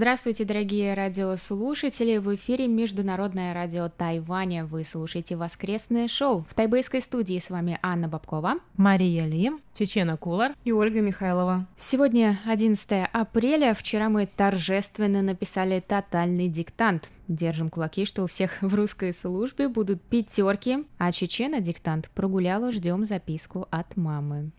Здравствуйте, дорогие радиослушатели! В эфире Международное радио Тайваня. Вы слушаете воскресное шоу. В тайбэйской студии с вами Анна Бабкова, Мария Ли, Чечена Кулар и Ольга Михайлова. Сегодня 11 апреля. Вчера мы торжественно написали тотальный диктант. Держим кулаки, что у всех в русской службе будут пятерки, а Чечена диктант прогуляла, ждем записку от мамы.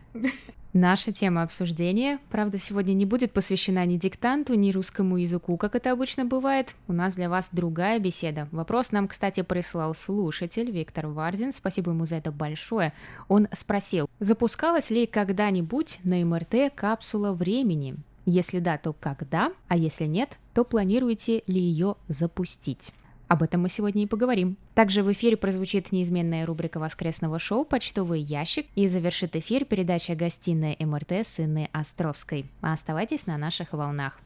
Наша тема обсуждения, правда, сегодня не будет посвящена ни диктанту, ни русскому языку, как это обычно бывает. У нас для вас другая беседа. Вопрос нам, кстати, прислал слушатель Виктор Варзин. Спасибо ему за это большое. Он спросил, запускалась ли когда-нибудь на МРТ капсула времени? Если да, то когда? А если нет, то планируете ли ее запустить? Об этом мы сегодня и поговорим. Также в эфире прозвучит неизменная рубрика воскресного шоу «Почтовый ящик» и завершит эфир передача «Гостиная МРТ» с Инной Островской. Оставайтесь на наших волнах.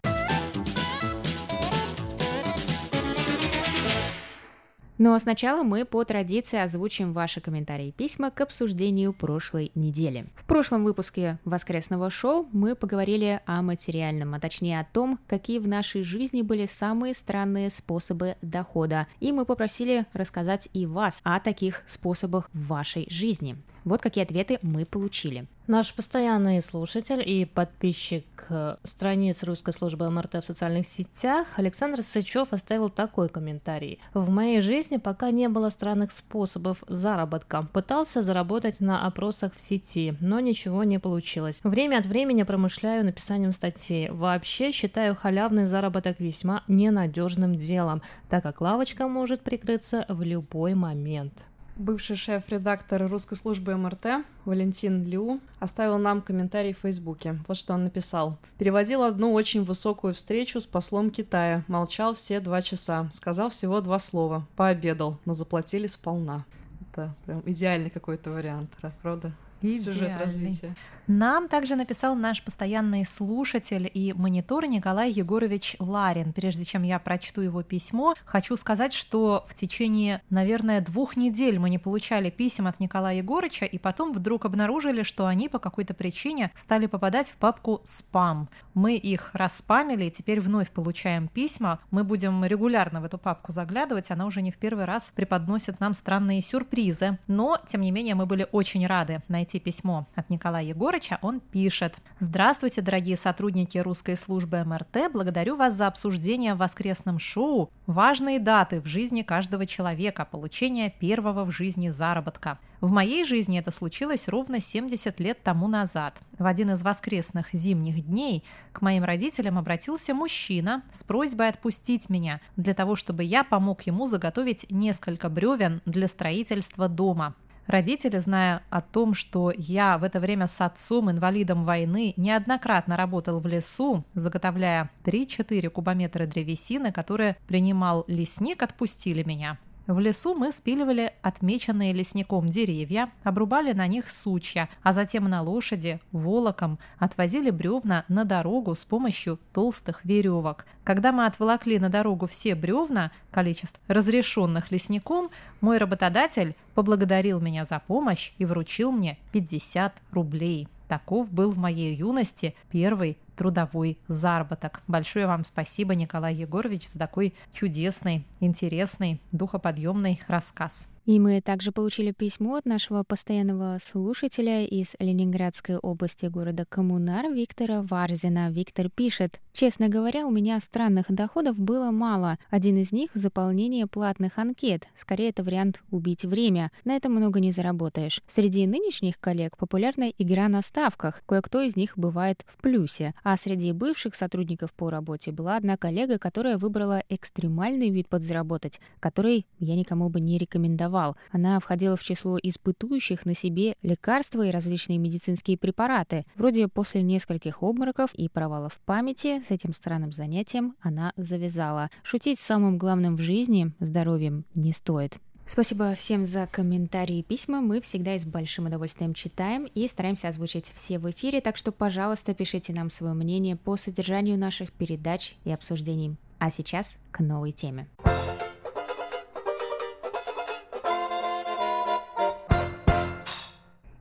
Ну а сначала мы по традиции озвучим ваши комментарии и письма к обсуждению прошлой недели. В прошлом выпуске воскресного шоу мы поговорили о материальном, а точнее о том, какие в нашей жизни были самые странные способы дохода. И мы попросили рассказать и вас о таких способах в вашей жизни. Вот какие ответы мы получили. Наш постоянный слушатель и подписчик э, страниц русской службы МРТ в социальных сетях Александр Сычев оставил такой комментарий. В моей жизни пока не было странных способов заработка. Пытался заработать на опросах в сети, но ничего не получилось. Время от времени промышляю написанием статей. Вообще считаю халявный заработок весьма ненадежным делом, так как лавочка может прикрыться в любой момент. Бывший шеф-редактор русской службы МРТ Валентин Лю оставил нам комментарий в Фейсбуке. Вот что он написал. «Переводил одну очень высокую встречу с послом Китая. Молчал все два часа. Сказал всего два слова. Пообедал, но заплатили сполна». Это прям идеальный какой-то вариант, правда? Сюжет развития. Нам также написал наш постоянный слушатель и монитор Николай Егорович Ларин. Прежде чем я прочту его письмо, хочу сказать, что в течение, наверное, двух недель мы не получали писем от Николая Егорыча, и потом вдруг обнаружили, что они по какой-то причине стали попадать в папку «Спам». Мы их распамили, и теперь вновь получаем письма. Мы будем регулярно в эту папку заглядывать, она уже не в первый раз преподносит нам странные сюрпризы. Но, тем не менее, мы были очень рады найти письмо от Николая Егорыча, Егорыча он пишет. Здравствуйте, дорогие сотрудники русской службы МРТ. Благодарю вас за обсуждение в воскресном шоу. Важные даты в жизни каждого человека, получение первого в жизни заработка. В моей жизни это случилось ровно 70 лет тому назад. В один из воскресных зимних дней к моим родителям обратился мужчина с просьбой отпустить меня для того, чтобы я помог ему заготовить несколько бревен для строительства дома. Родители, зная о том, что я в это время с отцом, инвалидом войны, неоднократно работал в лесу, заготовляя 3-4 кубометра древесины, которые принимал лесник, отпустили меня. В лесу мы спиливали отмеченные лесником деревья, обрубали на них сучья, а затем на лошади, волоком отвозили бревна на дорогу с помощью толстых веревок. Когда мы отволокли на дорогу все бревна, количество разрешенных лесником, мой работодатель поблагодарил меня за помощь и вручил мне 50 рублей. Таков был в моей юности первый трудовой заработок. Большое вам спасибо, Николай Егорович, за такой чудесный, интересный, духоподъемный рассказ. И мы также получили письмо от нашего постоянного слушателя из Ленинградской области города Коммунар Виктора Варзина. Виктор пишет, «Честно говоря, у меня странных доходов было мало. Один из них — заполнение платных анкет. Скорее, это вариант убить время. На этом много не заработаешь. Среди нынешних коллег популярна игра на ставках. Кое-кто из них бывает в плюсе. А среди бывших сотрудников по работе была одна коллега, которая выбрала экстремальный вид подзаработать, который я никому бы не рекомендовал давал. Она входила в число испытующих на себе лекарства и различные медицинские препараты. Вроде после нескольких обмороков и провалов памяти с этим странным занятием она завязала. Шутить с самым главным в жизни, здоровьем, не стоит. Спасибо всем за комментарии и письма. Мы всегда с большим удовольствием читаем и стараемся озвучить все в эфире, так что, пожалуйста, пишите нам свое мнение по содержанию наших передач и обсуждений. А сейчас к новой теме.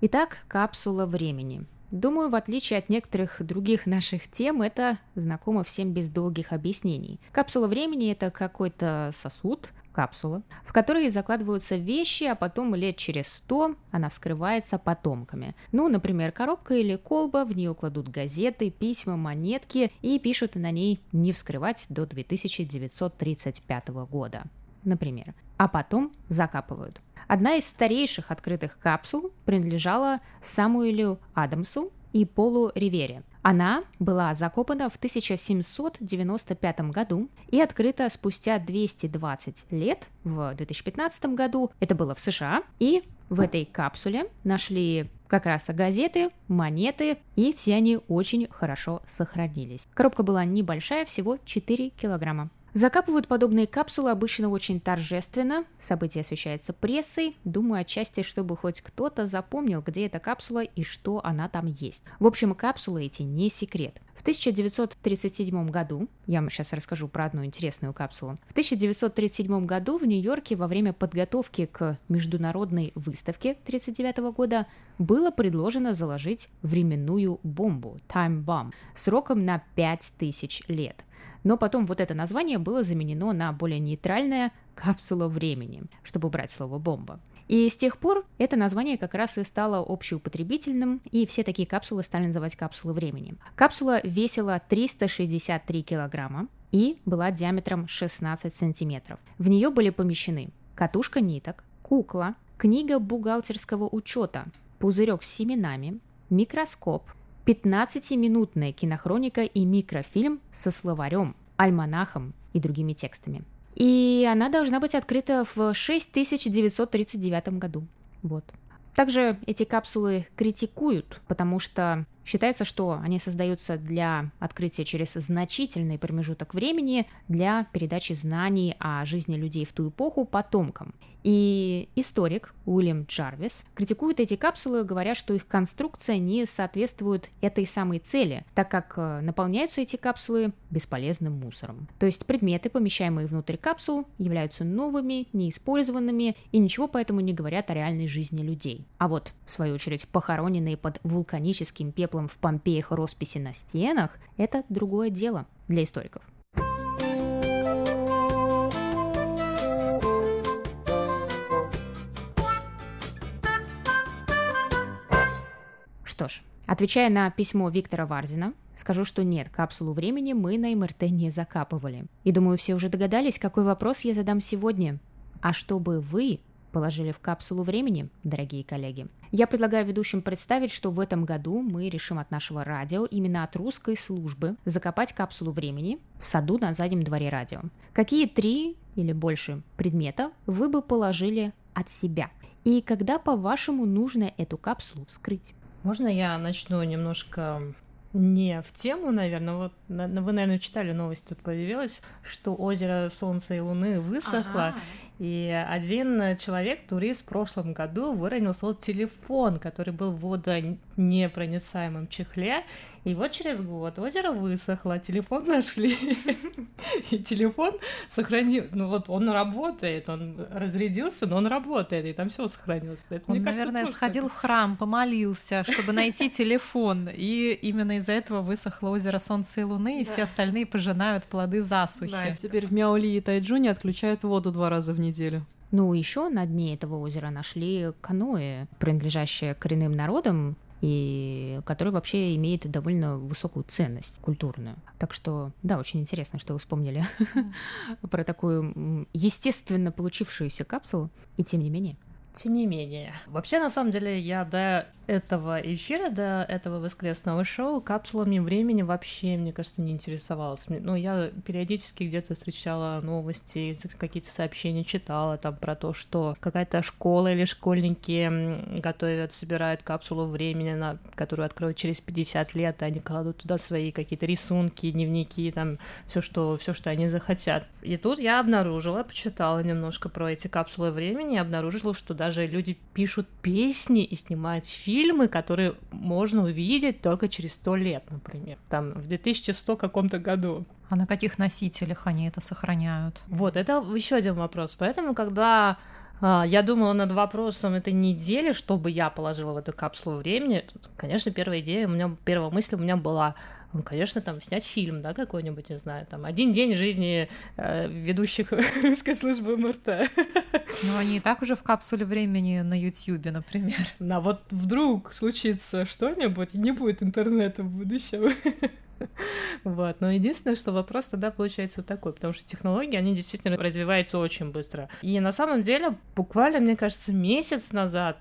Итак, капсула времени. Думаю, в отличие от некоторых других наших тем, это знакомо всем без долгих объяснений. Капсула времени – это какой-то сосуд, капсула, в которой закладываются вещи, а потом лет через сто она вскрывается потомками. Ну, например, коробка или колба, в нее кладут газеты, письма, монетки и пишут на ней «не вскрывать до 2935 года» например, а потом закапывают. Одна из старейших открытых капсул принадлежала Самуэлю Адамсу и Полу Ривере. Она была закопана в 1795 году и открыта спустя 220 лет в 2015 году. Это было в США. И в этой капсуле нашли как раз газеты, монеты, и все они очень хорошо сохранились. Коробка была небольшая, всего 4 килограмма. Закапывают подобные капсулы обычно очень торжественно, событие освещается прессой, думаю, отчасти, чтобы хоть кто-то запомнил, где эта капсула и что она там есть. В общем, капсулы эти не секрет. В 1937 году, я вам сейчас расскажу про одну интересную капсулу, в 1937 году в Нью-Йорке во время подготовки к международной выставке 1939 года было предложено заложить временную бомбу, time bomb, сроком на 5000 лет – но потом вот это название было заменено на более нейтральное «капсула времени», чтобы убрать слово «бомба». И с тех пор это название как раз и стало общеупотребительным, и все такие капсулы стали называть капсулы времени. Капсула весила 363 килограмма и была диаметром 16 сантиметров. В нее были помещены катушка ниток, кукла, книга бухгалтерского учета, пузырек с семенами, микроскоп, 15-минутная кинохроника и микрофильм со словарем, альманахом и другими текстами. И она должна быть открыта в 6939 году. Вот. Также эти капсулы критикуют, потому что Считается, что они создаются для открытия через значительный промежуток времени для передачи знаний о жизни людей в ту эпоху потомкам. И историк Уильям Джарвис критикует эти капсулы, говоря, что их конструкция не соответствует этой самой цели, так как э, наполняются эти капсулы бесполезным мусором. То есть предметы, помещаемые внутрь капсул, являются новыми, неиспользованными и ничего поэтому не говорят о реальной жизни людей. А вот, в свою очередь, похороненные под вулканическим пеплом в Помпеях росписи на стенах – это другое дело для историков. Что ж, отвечая на письмо Виктора Варзина, скажу, что нет, капсулу времени мы на МРТ не закапывали. И думаю, все уже догадались, какой вопрос я задам сегодня. А чтобы вы положили в капсулу времени, дорогие коллеги. Я предлагаю ведущим представить, что в этом году мы решим от нашего радио, именно от русской службы, закопать капсулу времени в саду на заднем дворе радио. Какие три или больше предмета вы бы положили от себя? И когда, по-вашему, нужно эту капсулу вскрыть? Можно я начну немножко не в тему, наверное. Вот вы, наверное, читали новость, тут появилась, что озеро Солнца и Луны высохло, ага. И один человек, турист, в прошлом году выронил свой телефон, который был в водонепроницаемом чехле. И вот через год озеро высохло, телефон нашли. И телефон сохранил. Ну вот он работает, он разрядился, но он работает, и там все сохранилось. Это, он, наверное, сходил в храм, помолился, чтобы найти телефон. И именно из-за этого высохло озеро Солнца и Луны, и все остальные пожинают плоды засухи. Теперь в Мяули и Тайджуне отключают воду два раза в неделю. Ну, еще на дне этого озера нашли каноэ, принадлежащее коренным народам, и который вообще имеет довольно высокую ценность культурную. Так что, да, очень интересно, что вы вспомнили про такую естественно получившуюся капсулу, и тем не менее. Тем не менее. Вообще, на самом деле, я до этого эфира, до этого воскресного шоу капсулами времени вообще, мне кажется, не интересовалась. Ну, я периодически где-то встречала новости, какие-то сообщения читала там про то, что какая-то школа или школьники готовят, собирают капсулу времени, на, которую откроют через 50 лет, и они кладут туда свои какие-то рисунки, дневники, там все, что, все, что они захотят. И тут я обнаружила, почитала немножко про эти капсулы времени, и обнаружила, что даже люди пишут песни и снимают фильмы, которые можно увидеть только через сто лет, например, там в 2100 каком-то году. А на каких носителях они это сохраняют? Вот, это еще один вопрос. Поэтому, когда а, я думала над вопросом этой недели, чтобы я положила в эту капсулу времени. Конечно, первая идея, у меня первая мысль у меня была ну, конечно, там снять фильм, да, какой-нибудь, не знаю, там один день жизни э, ведущих русской службы МРТ. Ну, они и так уже в капсуле времени на Ютьюбе, например. На вот вдруг случится что-нибудь, не будет интернета в будущем. Вот. Но единственное, что вопрос тогда получается вот такой, потому что технологии, они действительно развиваются очень быстро. И на самом деле, буквально, мне кажется, месяц назад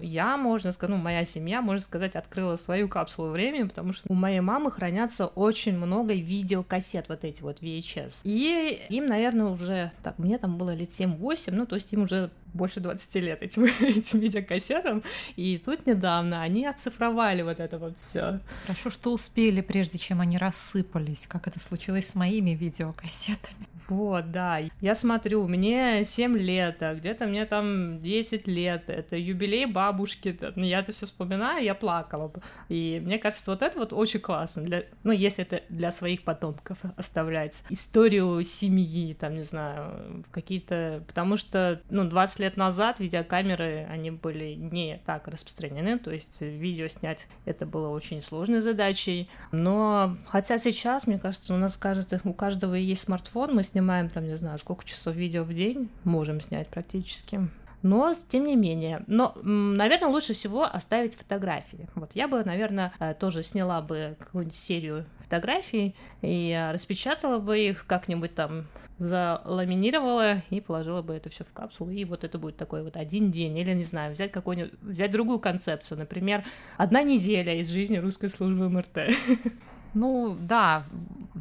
я, можно сказать, ну, моя семья, можно сказать, открыла свою капсулу времени, потому что у моей мамы хранятся очень много видеокассет, вот эти вот VHS. И им, наверное, уже, так, мне там было лет 7-8, ну, то есть им уже больше 20 лет этим, этим видеокассетам, и тут недавно они оцифровали вот это вот все. Хорошо, что успели, прежде чем они рассыпались, как это случилось с моими видеокассетами. Вот, да. Я смотрю, мне 7 лет, а где-то мне там 10 лет. Это юбилей бабушки. Я это все вспоминаю, я плакала. И мне кажется, вот это вот очень классно. Для, ну, если это для своих потомков оставлять. Историю семьи, там, не знаю, какие-то... Потому что, ну, 20 лет назад видеокамеры, они были не так распространены. То есть видео снять это было очень сложной задачей. Но хотя сейчас, мне кажется, у нас кажется, у каждого есть смартфон, мы с снимаем там, не знаю, сколько часов видео в день, можем снять практически. Но, тем не менее, но, наверное, лучше всего оставить фотографии. Вот я бы, наверное, э, тоже сняла бы какую-нибудь серию фотографий и э, распечатала бы их как-нибудь там заламинировала и положила бы это все в капсулу, и вот это будет такой вот один день, или, не знаю, взять какую-нибудь, взять другую концепцию, например, одна неделя из жизни русской службы МРТ. Ну да,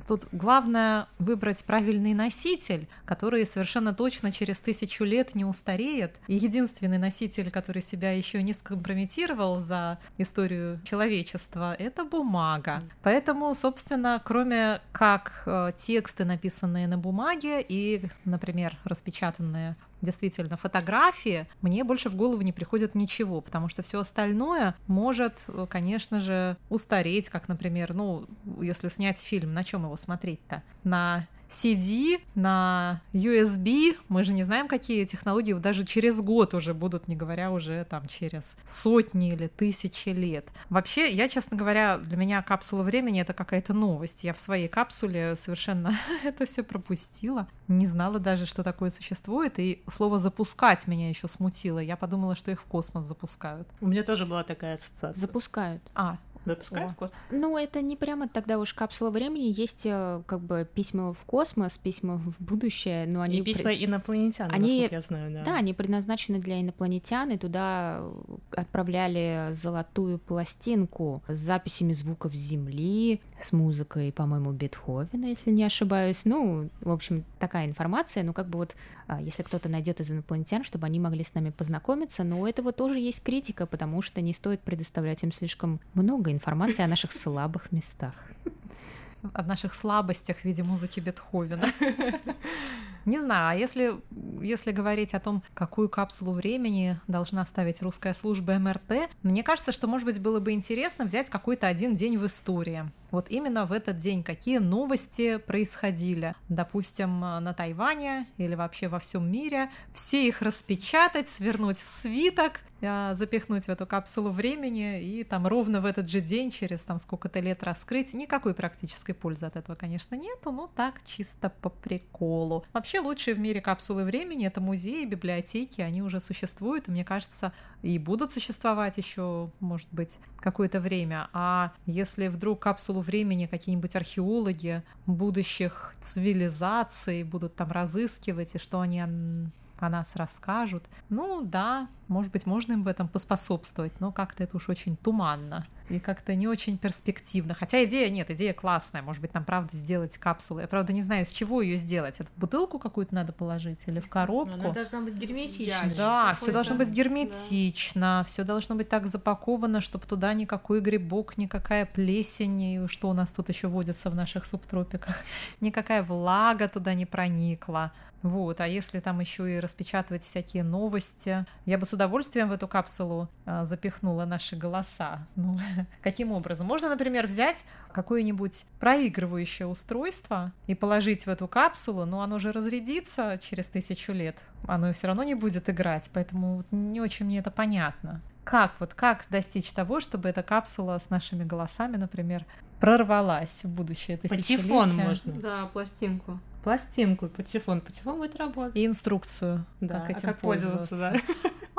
тут главное выбрать правильный носитель, который совершенно точно через тысячу лет не устареет. И единственный носитель, который себя еще не скомпрометировал за историю человечества, это бумага. Поэтому, собственно, кроме как э, тексты, написанные на бумаге и, например, распечатанные действительно фотографии, мне больше в голову не приходит ничего, потому что все остальное может, конечно же, устареть, как, например, ну, если снять фильм, на чем его смотреть-то? На CD, на USB, мы же не знаем, какие технологии даже через год уже будут, не говоря уже там через сотни или тысячи лет. Вообще, я, честно говоря, для меня капсула времени это какая-то новость. Я в своей капсуле совершенно это все пропустила, не знала даже, что такое существует, и слово запускать меня еще смутило. Я подумала, что их в космос запускают. У меня тоже была такая ассоциация. Запускают. А, Допускают в космос? Ну, это не прямо тогда уж капсула времени. Есть э, как бы письма в космос, письма в будущее, но они... И письма при... инопланетян, они... я знаю, да. Да, они предназначены для инопланетян, и туда отправляли золотую пластинку с записями звуков Земли, с музыкой, по-моему, Бетховена, если не ошибаюсь. Ну, в общем, такая информация. Ну, как бы вот, а, если кто-то найдет из инопланетян, чтобы они могли с нами познакомиться, но у этого тоже есть критика, потому что не стоит предоставлять им слишком много информации о наших слабых местах. О наших слабостях в виде музыки Бетховена. Не знаю, а если, если говорить о том, какую капсулу времени должна ставить русская служба МРТ, мне кажется, что, может быть, было бы интересно взять какой-то один день в истории вот именно в этот день какие новости происходили, допустим, на Тайване или вообще во всем мире, все их распечатать, свернуть в свиток, а, запихнуть в эту капсулу времени и там ровно в этот же день, через там сколько-то лет раскрыть. Никакой практической пользы от этого, конечно, нету, но так чисто по приколу. Вообще лучшие в мире капсулы времени — это музеи, библиотеки, они уже существуют, и мне кажется, и будут существовать еще, может быть, какое-то время. А если вдруг капсулу времени какие-нибудь археологи будущих цивилизаций будут там разыскивать, и что они о нас расскажут. Ну да, Может быть, можно им в этом поспособствовать, но как-то это уж очень туманно и как-то не очень перспективно. Хотя идея нет, идея классная. Может быть, нам правда сделать капсулу. Я правда не знаю, с чего ее сделать. Это в бутылку какую-то надо положить или в коробку? Она должна быть герметичной. Да, все должно быть герметично, да. все должно быть так запаковано, чтобы туда никакой грибок, никакая плесень, и что у нас тут еще водится в наших субтропиках, никакая влага туда не проникла. Вот, а если там еще и распечатывать всякие новости, я бы с удовольствием в эту капсулу а, запихнула наши голоса. Ну, каким образом? Можно, например, взять какое-нибудь проигрывающее устройство и положить в эту капсулу, но оно же разрядится через тысячу лет, оно все равно не будет играть, поэтому не очень мне это понятно. Как вот как достичь того, чтобы эта капсула с нашими голосами, например, прорвалась в будущее тысячелетие? Патефон можно. Да, пластинку пластинку, патефон. Патефон будет работать. И инструкцию, да, как этим а как пользоваться, да.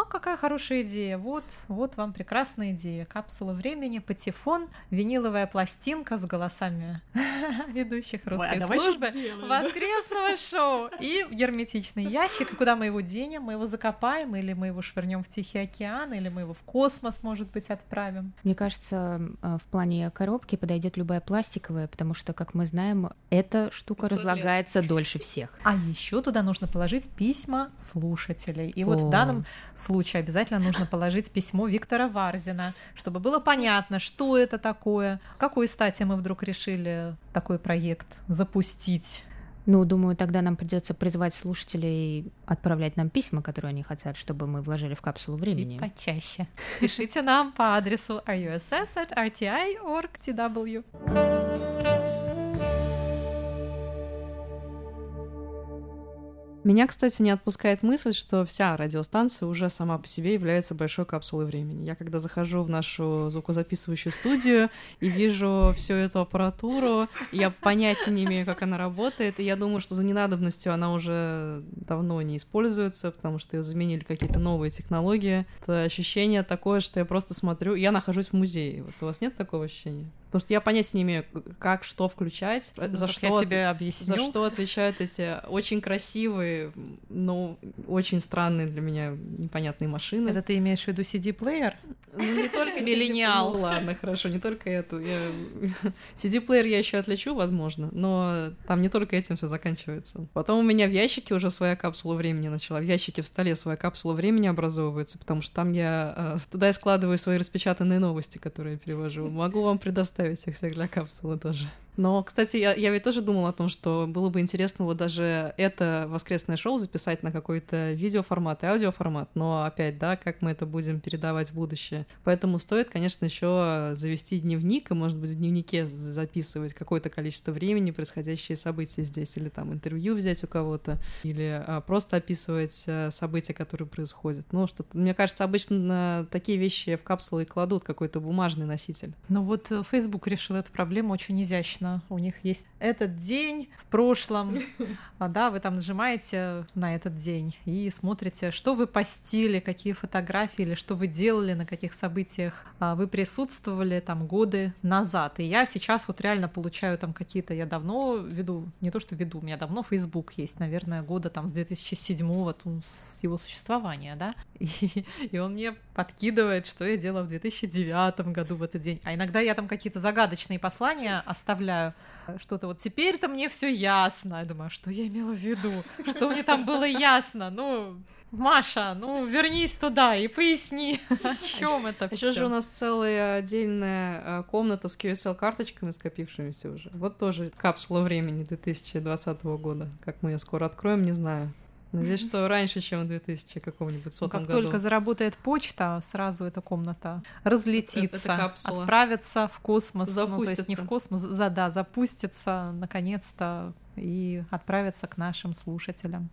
Какая хорошая идея. Вот, вот вам прекрасная идея. Капсула времени, патефон, виниловая пластинка с голосами ведущих русской Ой, а службы сделаем, воскресного да? шоу и герметичный ящик. И куда мы его денем? Мы его закопаем или мы его швырнем в Тихий океан, или мы его в космос, может быть, отправим? Мне кажется, э, в плане коробки подойдет любая пластиковая, потому что, как мы знаем, эта штука разлагается дольше всех. А еще туда нужно положить письма слушателей. И вот в данном случае обязательно нужно положить письмо Виктора Варзина, чтобы было понятно, что это такое, с какой стати мы вдруг решили такой проект запустить. Ну, думаю, тогда нам придется призвать слушателей отправлять нам письма, которые они хотят, чтобы мы вложили в капсулу времени. И почаще. Пишите нам по адресу russ@rti.org.tw. Меня, кстати, не отпускает мысль, что вся радиостанция уже сама по себе является большой капсулой времени. Я когда захожу в нашу звукозаписывающую студию и вижу всю эту аппаратуру, я понятия не имею, как она работает, и я думаю, что за ненадобностью она уже давно не используется, потому что ее заменили какие-то новые технологии. Это ощущение такое, что я просто смотрю, я нахожусь в музее. Вот у вас нет такого ощущения? Потому что я понятия не имею, как что включать, ну, за что я тебе объясню. За что отвечают эти очень красивые, но очень странные для меня непонятные машины. Это ты имеешь в виду CD-плеер? Ну, не только Миллениал. Ну, ладно, хорошо, не только это. Я... CD-плеер я еще отличу, возможно, но там не только этим все заканчивается. Потом у меня в ящике уже своя капсула времени начала. В ящике в столе своя капсула времени образовывается, потому что там я э, туда я складываю свои распечатанные новости, которые я перевожу. Могу вам предоставить оставить их всех для капсулы тоже. Но, кстати, я, я ведь тоже думала о том, что было бы интересно вот даже это воскресное шоу записать на какой-то видеоформат и аудиоформат, но опять, да, как мы это будем передавать в будущее. Поэтому стоит, конечно, еще завести дневник и, может быть, в дневнике записывать какое-то количество времени, происходящие события здесь, или там интервью взять у кого-то, или а, просто описывать а, события, которые происходят. Ну, что мне кажется, обычно такие вещи в капсулы кладут какой-то бумажный носитель. Ну вот э, Facebook решил эту проблему очень изящно конечно, у них есть этот день в прошлом, а, да, вы там нажимаете на этот день и смотрите, что вы постили, какие фотографии или что вы делали, на каких событиях а, вы присутствовали там годы назад. И я сейчас вот реально получаю там какие-то, я давно веду, не то что веду, у меня давно Facebook есть, наверное, года там с 2007 вот, с его существования, да, и, и он мне подкидывает, что я делала в 2009 году в этот день. А иногда я там какие-то загадочные послания оставляю представляю что-то вот теперь-то мне все ясно. Я думаю, «А что я имела в виду? Что мне там было ясно? Ну, Маша, ну вернись туда и поясни, о чем это все. Еще же у нас целая отдельная э, комната с QSL карточками скопившимися уже. Вот тоже капсула времени 2020 года. Как мы ее скоро откроем, не знаю. Надеюсь, что раньше, чем в 2000 каком-нибудь сотом как году. только заработает почта, сразу эта комната разлетится, это, это отправится в космос. Запустится. Ну, то есть не в космос, за, да, запустится наконец-то и отправится к нашим слушателям.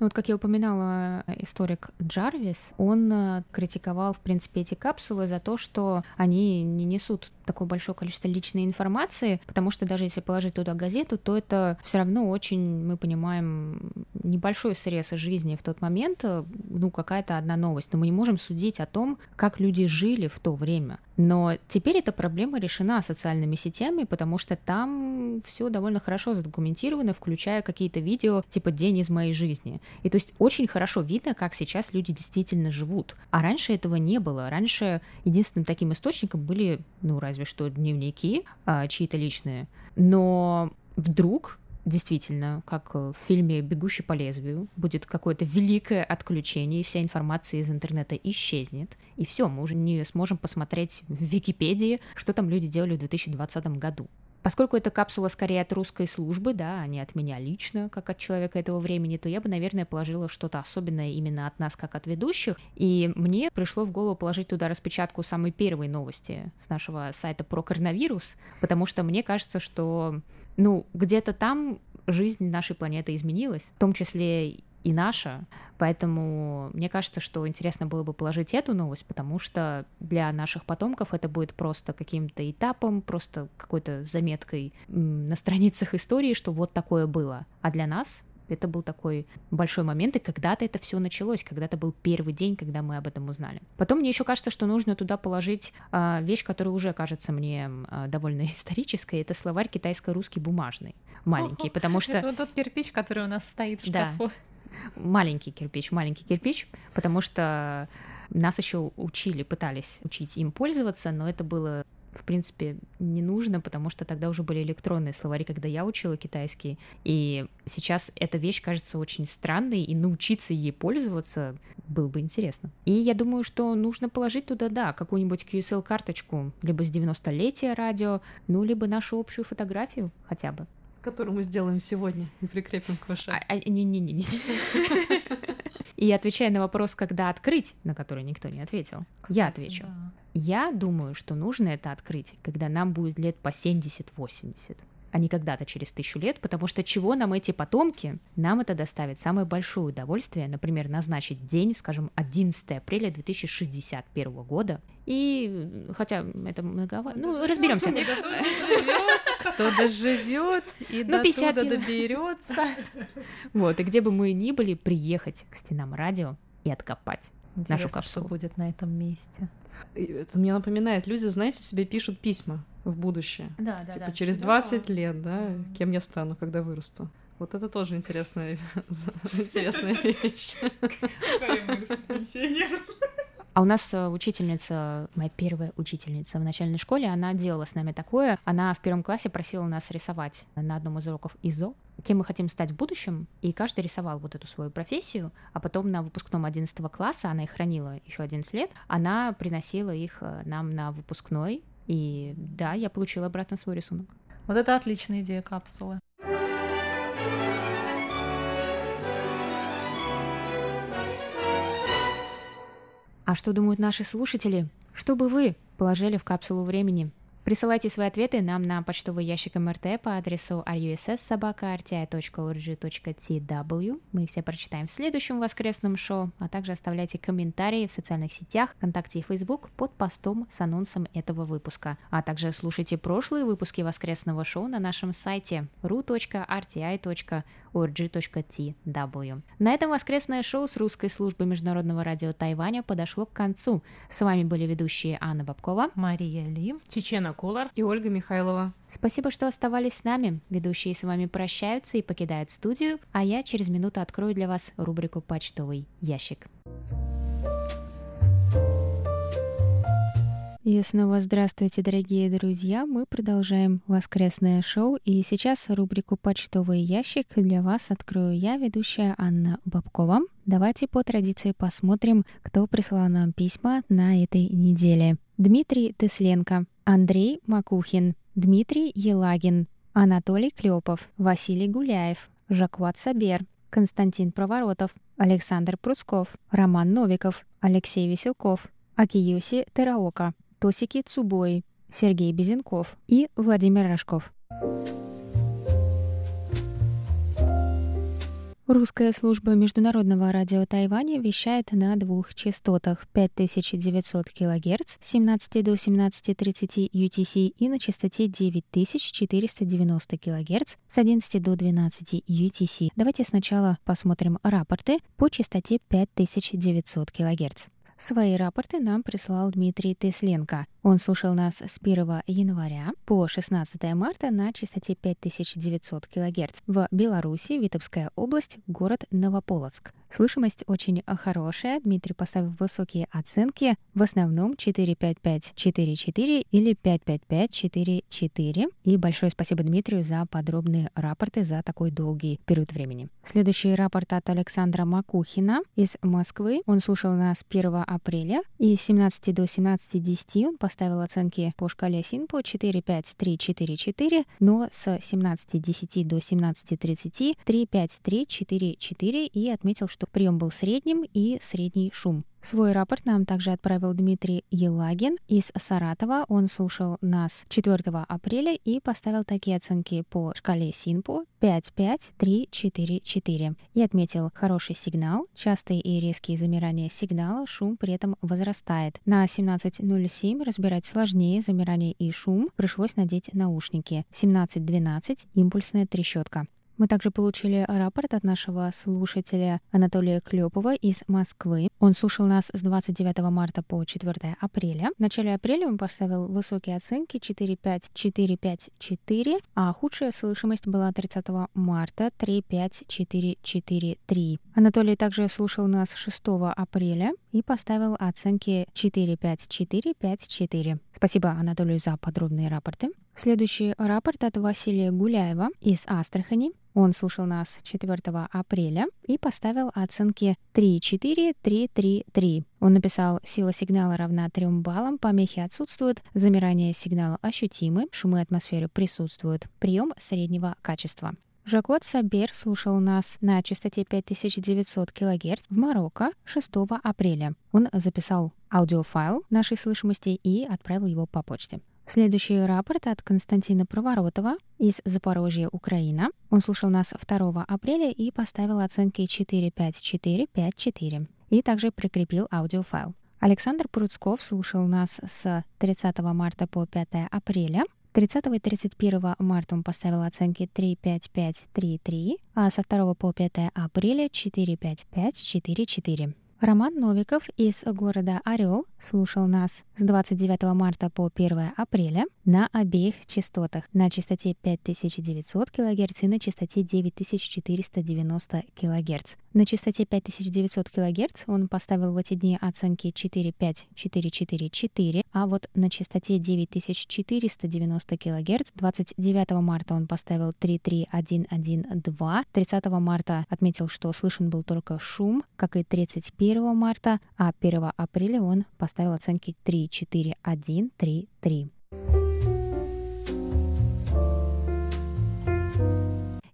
Ну вот, как я упоминала, историк Джарвис, он э, критиковал, в принципе, эти капсулы за то, что они не несут такое большое количество личной информации, потому что даже если положить туда газету, то это все равно очень, мы понимаем, небольшой срез из жизни в тот момент, э, ну, какая-то одна новость, но мы не можем судить о том, как люди жили в то время. Но теперь эта проблема решена социальными сетями, потому что там все довольно хорошо задокументировано, включая какие-то видео типа «День из моей жизни». И то есть очень хорошо видно, как сейчас люди действительно живут. А раньше этого не было. Раньше единственным таким источником были, ну, разве что дневники а, чьи-то личные. Но вдруг действительно, как в фильме «Бегущий по лезвию», будет какое-то великое отключение, и вся информация из интернета исчезнет, и все, мы уже не сможем посмотреть в Википедии, что там люди делали в 2020 году. Поскольку эта капсула скорее от русской службы, да, а не от меня лично, как от человека этого времени, то я бы, наверное, положила что-то особенное именно от нас, как от ведущих. И мне пришло в голову положить туда распечатку самой первой новости с нашего сайта про коронавирус, потому что мне кажется, что, ну, где-то там жизнь нашей планеты изменилась, в том числе и наша. Поэтому мне кажется, что интересно было бы положить эту новость, потому что для наших потомков это будет просто каким-то этапом, просто какой-то заметкой на страницах истории, что вот такое было. А для нас это был такой большой момент, и когда-то это все началось, когда-то был первый день, когда мы об этом узнали. Потом мне еще кажется, что нужно туда положить а, вещь, которая уже кажется мне а, довольно исторической. Это словарь китайско-русский бумажный, маленький, потому что... Это вот тот кирпич, который у нас стоит в шкафу. Да маленький кирпич, маленький кирпич, потому что нас еще учили, пытались учить им пользоваться, но это было в принципе, не нужно, потому что тогда уже были электронные словари, когда я учила китайский. И сейчас эта вещь кажется очень странной, и научиться ей пользоваться было бы интересно. И я думаю, что нужно положить туда, да, какую-нибудь QSL-карточку, либо с 90-летия радио, ну, либо нашу общую фотографию хотя бы которую мы сделаем сегодня и прикрепим к вашей. А, Не-не-не. И отвечая на вопрос, когда открыть, на который никто не ответил, Кстати, я отвечу. Да. Я думаю, что нужно это открыть, когда нам будет лет по 70-80 а не когда-то через тысячу лет, потому что чего нам эти потомки? Нам это доставит самое большое удовольствие, например, назначить день, скажем, 11 апреля 2061 года. И хотя это многовато, ну, разберемся. Кто доживет и ну, до туда доберется. Вот, и где бы мы ни были, приехать к стенам радио и откопать Интересно, нашу капсулу. что будет на этом месте. Это мне напоминает, люди, знаете, себе пишут письма в будущее. Да, да, типа да. через 20 да. лет, да, кем я стану, когда вырасту. Вот это тоже интересная, интересная вещь. А у нас э, учительница, моя первая учительница в начальной школе, она делала с нами такое. Она в первом классе просила нас рисовать на одном из уроков ИЗО, кем мы хотим стать в будущем, и каждый рисовал вот эту свою профессию, а потом на выпускном 11 класса, она их хранила еще 11 лет, она приносила их э, нам на выпускной, и да, я получила обратно свой рисунок. Вот это отличная идея капсулы. А что думают наши слушатели? Что бы вы положили в капсулу времени? Присылайте свои ответы нам на почтовый ящик МРТ по адресу russsobaka.rti.org.tw. Мы все прочитаем в следующем воскресном шоу, а также оставляйте комментарии в социальных сетях, ВКонтакте и Facebook под постом с анонсом этого выпуска. А также слушайте прошлые выпуски воскресного шоу на нашем сайте ru.rti.org.tw. На этом воскресное шоу с русской службы Международного радио Тайваня подошло к концу. С вами были ведущие Анна Бабкова, Мария Ли, Чечена Кулар и Ольга Михайлова. Спасибо, что оставались с нами. Ведущие с вами прощаются и покидают студию, а я через минуту открою для вас рубрику «Почтовый ящик». И снова здравствуйте, дорогие друзья! Мы продолжаем воскресное шоу, и сейчас рубрику «Почтовый ящик» для вас открою я, ведущая Анна Бабкова. Давайте по традиции посмотрим, кто прислал нам письма на этой неделе. Дмитрий Тесленко, Андрей Макухин, Дмитрий Елагин, Анатолий Клепов, Василий Гуляев, Жакват Сабер, Константин Проворотов, Александр Пруцков, Роман Новиков, Алексей Веселков, Акиюси Тераока, Тосики Цубой, Сергей Безенков и Владимир Рожков. Русская служба международного радио Тайваня вещает на двух частотах 5900 кГц с 17 до 17.30 UTC и на частоте 9490 кГц с 11 до 12 UTC. Давайте сначала посмотрим рапорты по частоте 5900 кГц. Свои рапорты нам прислал Дмитрий Тесленко. Он слушал нас с 1 января по 16 марта на частоте 5900 кГц в Беларуси, Витебская область, город Новополоцк. Слышимость очень хорошая. Дмитрий поставил высокие оценки, в основном 45544 или 55544. И большое спасибо Дмитрию за подробные рапорты за такой долгий период времени. Следующий рапорт от Александра Макухина из Москвы. Он слушал нас 1 апреля и с 17 до 17.10 он поставил оценки по шкале Синпо 4, 5, 3, 4, 4, но с 17.10 до 17.30 3, 5, 3, 4, 4 и отметил, что прием был средним и средний шум. Свой рапорт нам также отправил Дмитрий Елагин из Саратова. Он слушал нас 4 апреля и поставил такие оценки по шкале Синпо 5, 5, 3, 4, 4. И отметил хороший сигнал, частые и резкие замирания сигнала, шум при этом возрастает. На 17.07 разбирать сложнее замирание и шум, пришлось надеть наушники. 17.12 импульсная трещотка. Мы также получили рапорт от нашего слушателя Анатолия Клепова из Москвы. Он слушал нас с 29 марта по 4 апреля. В начале апреля он поставил высокие оценки 4.5, 4.5, 4, а худшая слышимость была 30 марта 3.5, 4, 4, 3. Анатолий также слушал нас 6 апреля и поставил оценки 4.5, 4, 5, 4. Спасибо Анатолию за подробные рапорты. Следующий рапорт от Василия Гуляева из Астрахани. Он слушал нас 4 апреля и поставил оценки 3, 4, 3, 3, 3. Он написал «Сила сигнала равна 3 баллам, помехи отсутствуют, замирание сигнала ощутимы, шумы атмосферы присутствуют, прием среднего качества». Жакот Сабер слушал нас на частоте 5900 кГц в Марокко 6 апреля. Он записал аудиофайл нашей слышимости и отправил его по почте. Следующий рапорт от Константина Проворотова из Запорожья, Украина. Он слушал нас 2 апреля и поставил оценки 45454 и также прикрепил аудиофайл. Александр Пруцков слушал нас с 30 марта по 5 апреля. 30 и 31 марта он поставил оценки 35533, а со 2 по 5 апреля 45544. Роман Новиков из города Орел слушал нас с 29 марта по 1 апреля на обеих частотах, на частоте 5900 кГц и на частоте 9490 кГц. На частоте 5900 кГц он поставил в эти дни оценки 45444, а вот на частоте 9490 кГц 29 марта он поставил 33112, 30 марта отметил, что слышен был только шум, как и 31 марта, а 1 апреля он поставил оценки 3, 4, 1, 3, 3.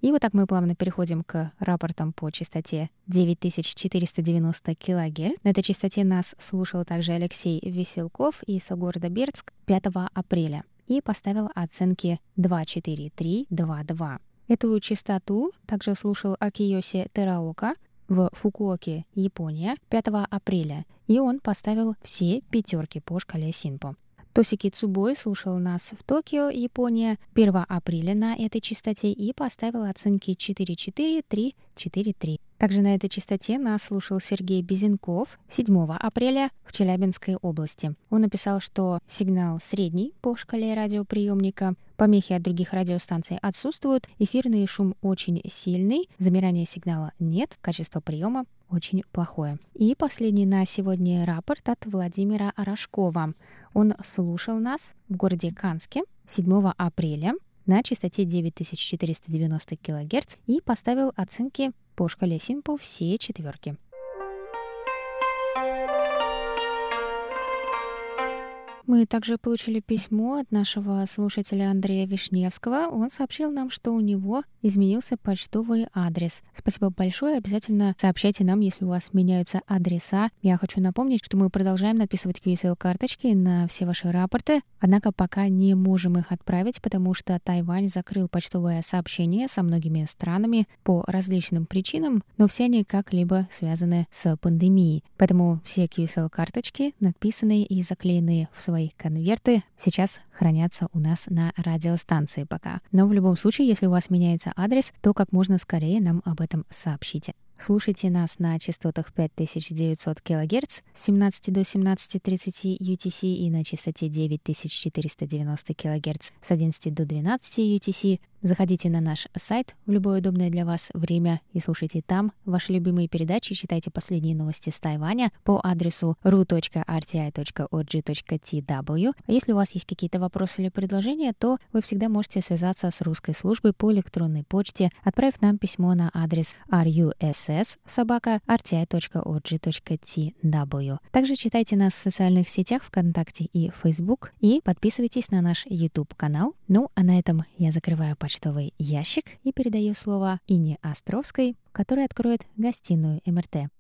И вот так мы плавно переходим к рапортам по частоте 9490 кГц. На этой частоте нас слушал также Алексей Веселков из города Бердск 5 апреля и поставил оценки 24322. Эту частоту также слушал Акиоси Тераока в Фукуоке, Япония, 5 апреля, и он поставил все пятерки по шкале Синпо. Тосики Цубой слушал нас в Токио, Япония, 1 апреля на этой частоте и поставил оценки 44343. Также на этой частоте нас слушал Сергей Безенков 7 апреля в Челябинской области. Он написал, что сигнал средний по шкале радиоприемника, помехи от других радиостанций отсутствуют, эфирный шум очень сильный, замирания сигнала нет, качество приема очень плохое. И последний на сегодня рапорт от Владимира Рожкова. Он слушал нас в городе Канске 7 апреля на частоте 9490 кГц и поставил оценки по шкале Синпо все четверки. Мы также получили письмо от нашего слушателя Андрея Вишневского. Он сообщил нам, что у него изменился почтовый адрес. Спасибо большое. Обязательно сообщайте нам, если у вас меняются адреса. Я хочу напомнить, что мы продолжаем написывать QSL-карточки на все ваши рапорты, однако пока не можем их отправить, потому что Тайвань закрыл почтовое сообщение со многими странами по различным причинам, но все они как-либо связаны с пандемией. Поэтому все QSL-карточки, надписанные и заклеенные в свои конверты, сейчас хранятся у нас на радиостанции пока. Но в любом случае, если у вас меняется адрес, то как можно скорее нам об этом сообщите. Слушайте нас на частотах 5900 кГц с 17 до 17.30 UTC и на частоте 9490 кГц с 11 до 12 UTC Заходите на наш сайт в любое удобное для вас время и слушайте там ваши любимые передачи, читайте последние новости с Тайваня по адресу ru.rti.org.tw. А если у вас есть какие-то вопросы или предложения, то вы всегда можете связаться с русской службой по электронной почте, отправив нам письмо на адрес russ.rti.org.tw. Также читайте нас в социальных сетях ВКонтакте и Facebook и подписывайтесь на наш YouTube-канал. Ну, а на этом я закрываю почтовый ящик и передаю слово Ине Островской, которая откроет гостиную МРТ.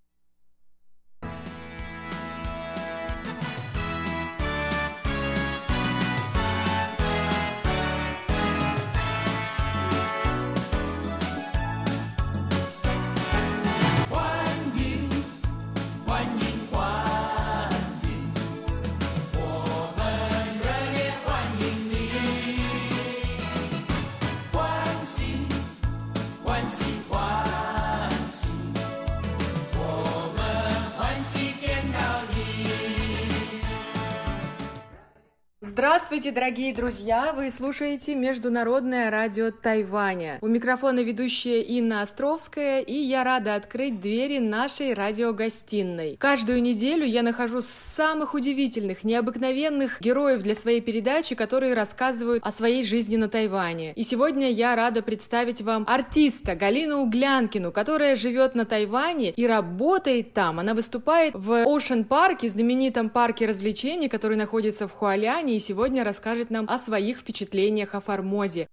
Здравствуйте, дорогие друзья! Вы слушаете Международное радио Тайваня. У микрофона ведущая Инна Островская, и я рада открыть двери нашей радиогостиной. Каждую неделю я нахожу самых удивительных, необыкновенных героев для своей передачи, которые рассказывают о своей жизни на Тайване. И сегодня я рада представить вам артиста Галину Углянкину, которая живет на Тайване и работает там. Она выступает в Ocean парке, знаменитом парке развлечений, который находится в Хуаляне, и сегодня расскажет нам о своих впечатлениях о Формозе.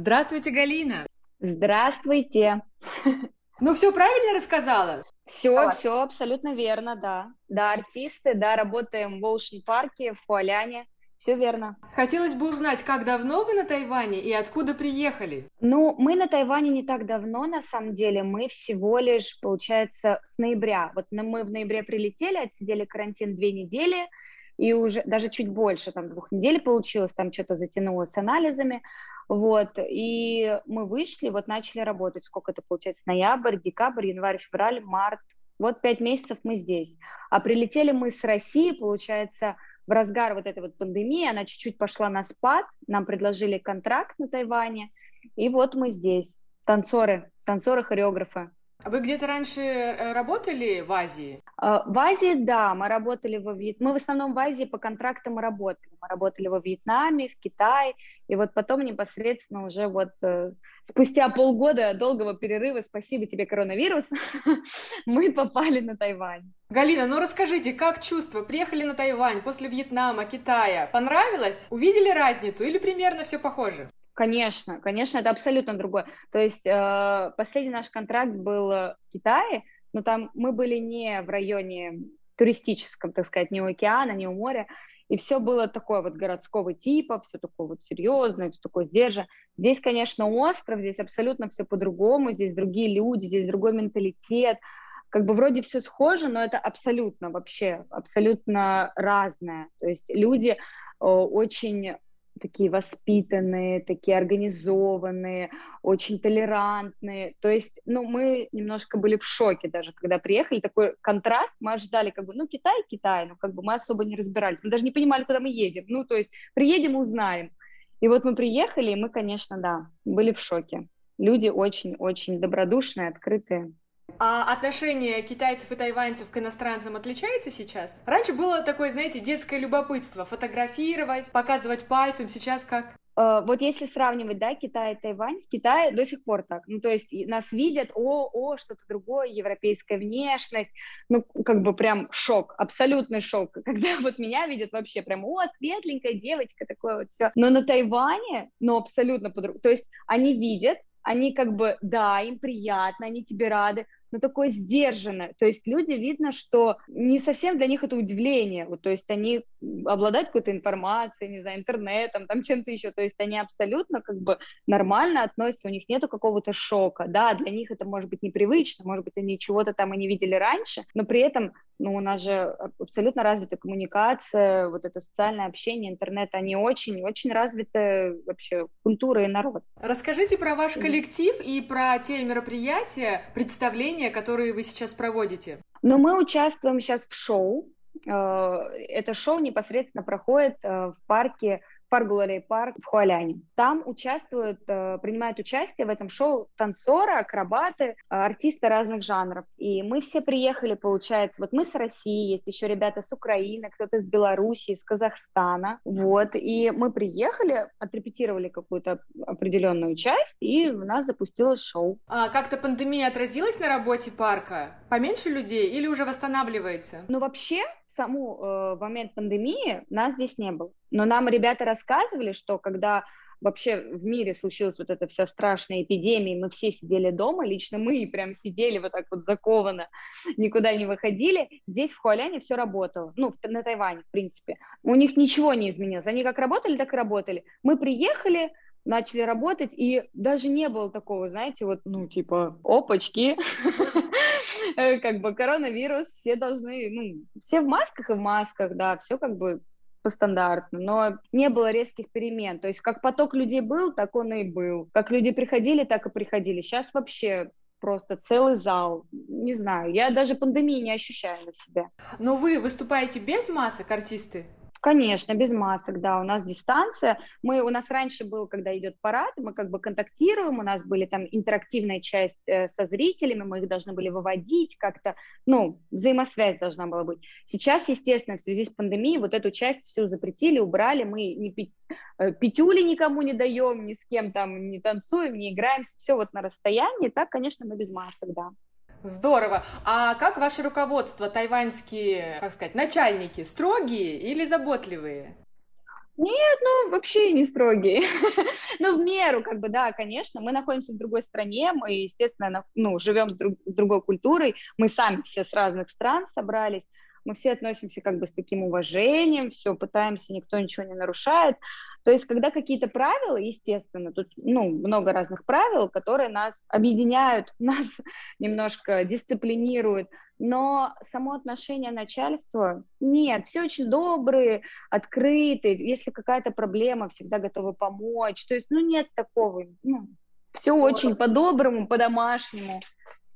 Здравствуйте, Галина! Здравствуйте. Ну, все правильно рассказала? Все, все абсолютно верно, да. Да, артисты, да, работаем в Ocean парке, в Фуаляне. Все верно. Хотелось бы узнать, как давно вы на Тайване и откуда приехали? Ну, мы на Тайване не так давно, на самом деле. Мы всего лишь, получается, с ноября. Вот мы в ноябре прилетели, отсидели карантин две недели, и уже даже чуть больше, там двух недель получилось, там что-то затянулось с анализами. Вот, и мы вышли, вот начали работать, сколько это получается, ноябрь, декабрь, январь, февраль, март, вот пять месяцев мы здесь. А прилетели мы с России, получается, в разгар вот этой вот пандемии, она чуть-чуть пошла на спад, нам предложили контракт на Тайване, и вот мы здесь, танцоры, танцоры-хореографы. А вы где-то раньше э, работали в Азии? А, в Азии, да, мы работали во Вьетнаме. Мы в основном в Азии по контрактам работали. Мы работали во Вьетнаме, в Китае, и вот потом непосредственно уже вот э, спустя полгода долгого перерыва, спасибо тебе, коронавирус, мы попали на Тайвань. Галина, ну расскажите, как чувство? Приехали на Тайвань после Вьетнама, Китая. Понравилось? Увидели разницу или примерно все похоже? Конечно, конечно, это абсолютно другое. То есть э, последний наш контракт был в Китае, но там мы были не в районе туристическом, так сказать, не у океана, не у моря, и все было такое вот городского типа, все такое вот серьезное, все такое сдержанное. Здесь, конечно, остров, здесь абсолютно все по-другому, здесь другие люди, здесь другой менталитет, как бы вроде все схоже, но это абсолютно вообще, абсолютно разное. То есть люди э, очень такие воспитанные, такие организованные, очень толерантные. То есть, ну, мы немножко были в шоке даже, когда приехали. Такой контраст. Мы ожидали, как бы, ну, Китай, Китай, но как бы мы особо не разбирались. Мы даже не понимали, куда мы едем. Ну, то есть, приедем, узнаем. И вот мы приехали, и мы, конечно, да, были в шоке. люди очень-очень добродушные, открытые. А отношение китайцев и тайваньцев к иностранцам отличается сейчас? Раньше было такое, знаете, детское любопытство, фотографировать, показывать пальцем, сейчас как? Э, вот если сравнивать, да, Китай и Тайвань, в Китае до сих пор так. Ну, то есть нас видят, о, о, что-то другое, европейская внешность, ну, как бы прям шок, абсолютный шок. Когда вот меня видят вообще прям, о, светленькая девочка, такое вот все. Но на Тайване, ну, абсолютно по-другому. То есть они видят, они как бы, да, им приятно, они тебе рады, но такое сдержанное. То есть люди видно, что не совсем для них это удивление. Вот, то есть они обладают какой-то информацией, не знаю, интернетом, там чем-то еще. То есть они абсолютно как бы нормально относятся, у них нету какого-то шока. Да, для них это может быть непривычно, может быть, они чего-то там и не видели раньше, но при этом ну, у нас же абсолютно развита коммуникация, вот это социальное общение, интернет, они очень-очень развиты вообще культура и народ. Расскажите про ваш коллектив и про те мероприятия, представления, которые вы сейчас проводите. Ну, мы участвуем сейчас в шоу. Э, это шоу непосредственно проходит э, в парке Фаргуларей парк в Хуаляне. Там участвуют, э, принимают участие в этом шоу танцоры, акробаты, э, артисты разных жанров. И мы все приехали, получается, вот мы с России, есть еще ребята с Украины, кто-то из Беларуси, из Казахстана, вот, и мы приехали, отрепетировали какую-то определенную часть, и у нас запустилось шоу. А как-то пандемия отразилась на работе парка? Поменьше людей или уже восстанавливается? Ну, вообще, саму э, момент пандемии нас здесь не было. Но нам ребята рассказывали, что когда вообще в мире случилась вот эта вся страшная эпидемия, мы все сидели дома, лично мы прям сидели вот так вот закованно, никуда не выходили, здесь в Хуаляне все работало, ну, на Тайване, в принципе. У них ничего не изменилось, они как работали, так и работали. Мы приехали, начали работать, и даже не было такого, знаете, вот, ну, типа, опачки, э, как бы коронавирус, все должны, ну, все в масках и в масках, да, все как бы по стандарту, но не было резких перемен. То есть как поток людей был, так он и был. Как люди приходили, так и приходили. Сейчас вообще просто целый зал. Не знаю, я даже пандемии не ощущаю на себе. Но вы выступаете без масок, артисты? Конечно, без масок, да, у нас дистанция. Мы, у нас раньше был, когда идет парад, мы как бы контактируем, у нас были там интерактивная часть э, со зрителями, мы их должны были выводить как-то, ну, взаимосвязь должна была быть. Сейчас, естественно, в связи с пандемией вот эту часть всю запретили, убрали, мы не пи- э, пятюли никому не даем, ни с кем там не танцуем, не играем, все вот на расстоянии, так, конечно, мы без масок, да. Здорово. А как ваше руководство, тайваньские, как сказать, начальники, строгие или заботливые? Нет, ну вообще не строгие. ну, в меру, как бы, да, конечно. Мы находимся в другой стране, мы, естественно, ну, живем с, друг, с другой культурой, мы сами все с разных стран собрались мы все относимся как бы с таким уважением, все пытаемся, никто ничего не нарушает. То есть, когда какие-то правила, естественно, тут ну, много разных правил, которые нас объединяют, нас немножко дисциплинируют, но само отношение начальства нет, все очень добрые, открытые, если какая-то проблема, всегда готовы помочь. То есть, ну, нет такого, ну, все очень по-доброму, по-домашнему.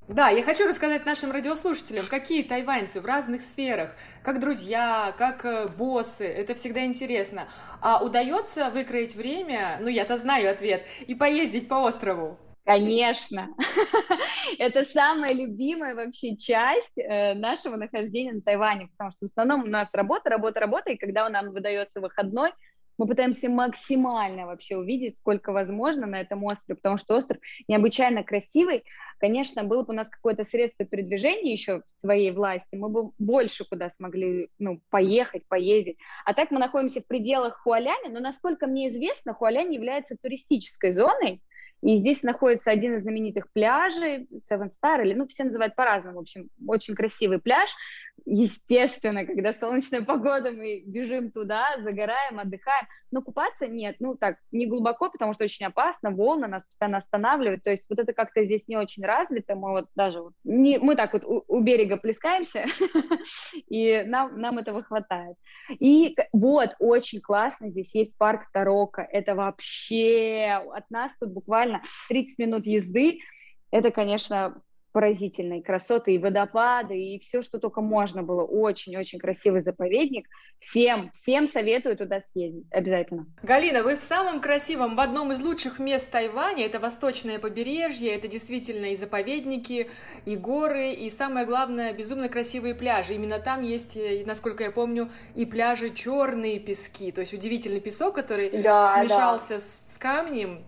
Да, я хочу рассказать нашим радиослушателям, какие тайваньцы в разных сферах, как друзья, как э, боссы, это всегда интересно. А удается выкроить время, ну я-то знаю ответ, и поездить по острову? Конечно. Это самая любимая вообще часть э, нашего нахождения на Тайване, потому что в основном у нас работа, работа, работа, и когда нам выдается выходной, мы пытаемся максимально вообще увидеть, сколько возможно на этом острове, потому что остров необычайно красивый. Конечно, было бы у нас какое-то средство передвижения еще в своей власти, мы бы больше куда смогли ну, поехать, поездить. А так мы находимся в пределах Хуаляня, но, насколько мне известно, Хуалянь является туристической зоной, и здесь находится один из знаменитых пляжей, Seven Star, или, ну, все называют по-разному, в общем, очень красивый пляж. Естественно, когда солнечная погода, мы бежим туда, загораем, отдыхаем. Но купаться нет, ну, так, не глубоко, потому что очень опасно, волны нас постоянно останавливают. То есть вот это как-то здесь не очень развито. Мы вот даже, вот, не, мы так вот у, у берега плескаемся, и нам, нам этого хватает. И вот, очень классно, здесь есть парк Тарока. Это вообще от нас тут буквально буквально 30 минут езды. Это, конечно, поразительной красоты и водопады, и все, что только можно было. Очень-очень красивый заповедник. Всем, всем советую туда съездить, обязательно. Галина, вы в самом красивом, в одном из лучших мест Тайваня, это восточное побережье, это действительно и заповедники, и горы, и самое главное, безумно красивые пляжи. Именно там есть, э, насколько я помню, и пляжи черные пески, то есть удивительный песок, который да, смешался да. с камнем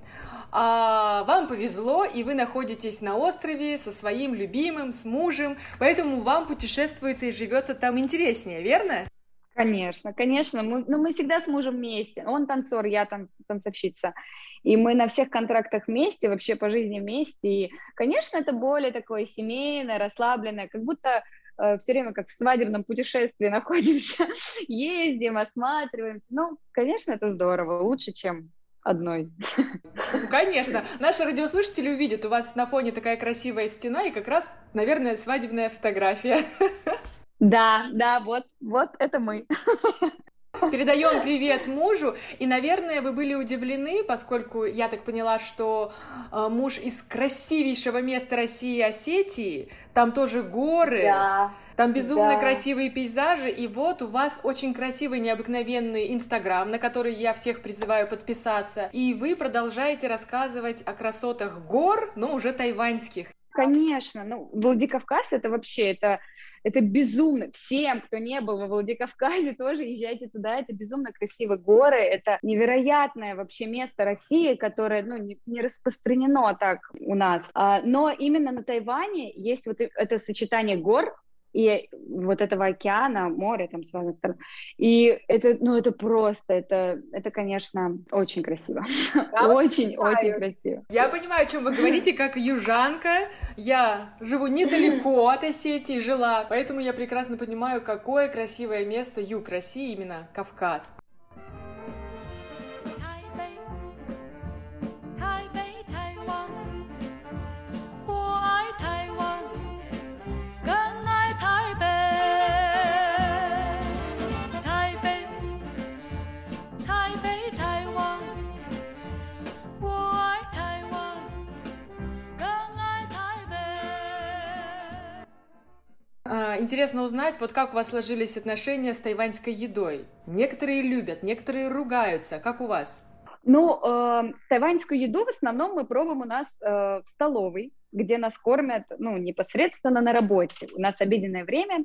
а вам повезло, и вы находитесь на острове со своим любимым, с мужем, поэтому вам путешествуется и живется там интереснее, верно? Конечно, конечно. Мы, ну, мы всегда с мужем вместе. Он танцор, я тан танцовщица. И мы на всех контрактах вместе, вообще по жизни вместе. И, конечно, это более такое семейное, расслабленное, как будто э, все время как в свадебном путешествии находимся, ездим, осматриваемся. Ну, конечно, это здорово, лучше, чем одной. Ну, конечно. Наши радиослушатели увидят, у вас на фоне такая красивая стена и как раз, наверное, свадебная фотография. Да, да, вот, вот это мы. Передаем привет мужу. И, наверное, вы были удивлены, поскольку я так поняла, что э, муж из красивейшего места России Осетии, там тоже горы, да, там безумно да. красивые пейзажи. И вот у вас очень красивый, необыкновенный Инстаграм, на который я всех призываю подписаться. И вы продолжаете рассказывать о красотах гор, но уже тайваньских. Конечно, ну, Владикавказ это вообще, это это безумно. Всем, кто не был во Владикавказе, тоже езжайте туда. Это безумно красивые горы. Это невероятное вообще место России, которое ну, не, не распространено так у нас. А, но именно на Тайване есть вот это сочетание гор, и вот этого океана, моря там с разных сторон. И это, ну, это просто, это, это, конечно, очень красиво. Очень, очень красиво. Я понимаю, о чем вы говорите, как южанка. Я живу недалеко от Осетии, жила, поэтому я прекрасно понимаю, какое красивое место юг России, именно Кавказ. Интересно узнать, вот как у вас сложились отношения с тайваньской едой. Некоторые любят, некоторые ругаются. Как у вас? Ну, э, тайваньскую еду в основном мы пробуем у нас э, в столовой, где нас кормят, ну, непосредственно на работе. У нас обеденное время.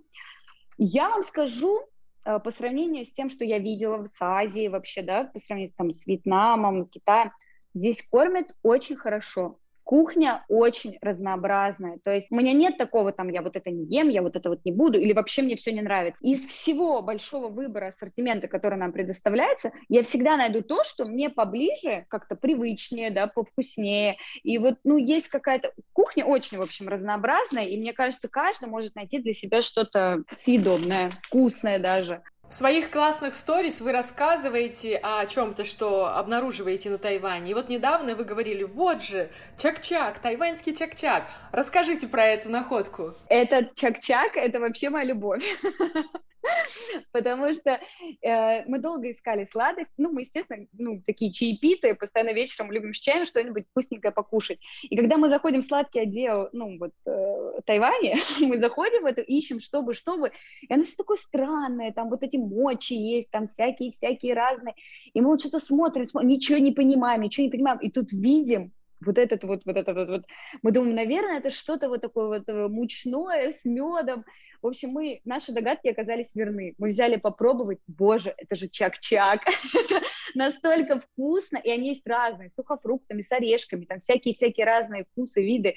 Я вам скажу, э, по сравнению с тем, что я видела в Азии вообще, да, по сравнению там, с Вьетнамом, Китаем, здесь кормят очень хорошо кухня очень разнообразная. То есть у меня нет такого там, я вот это не ем, я вот это вот не буду, или вообще мне все не нравится. Из всего большого выбора ассортимента, который нам предоставляется, я всегда найду то, что мне поближе, как-то привычнее, да, повкуснее. И вот, ну, есть какая-то... Кухня очень, в общем, разнообразная, и мне кажется, каждый может найти для себя что-то съедобное, вкусное даже. В своих классных сторис вы рассказываете о чем-то, что обнаруживаете на Тайване. И вот недавно вы говорили, вот же, чак-чак, тайваньский чак-чак. Расскажите про эту находку. Этот чак-чак — это вообще моя любовь. потому что э, мы долго искали сладость. Ну, мы, естественно, ну, такие чаепитые, постоянно вечером любим с чаем что-нибудь вкусненькое покушать. И когда мы заходим в сладкий отдел, ну, вот, э, Тайване, мы заходим в это, ищем, чтобы, чтобы, и оно все такое странное, там вот эти мочи есть, там всякие-всякие разные, и мы вот что-то смотрим, смотрим, ничего не понимаем, ничего не понимаем, и тут видим, вот этот вот, вот этот вот, вот. Мы думаем, наверное, это что-то вот такое вот э, мучное с медом. В общем, мы, наши догадки оказались верны. Мы взяли попробовать, боже, это же чак-чак. это настолько вкусно, и они есть разные, с сухофруктами, с орешками, там всякие-всякие разные вкусы, виды.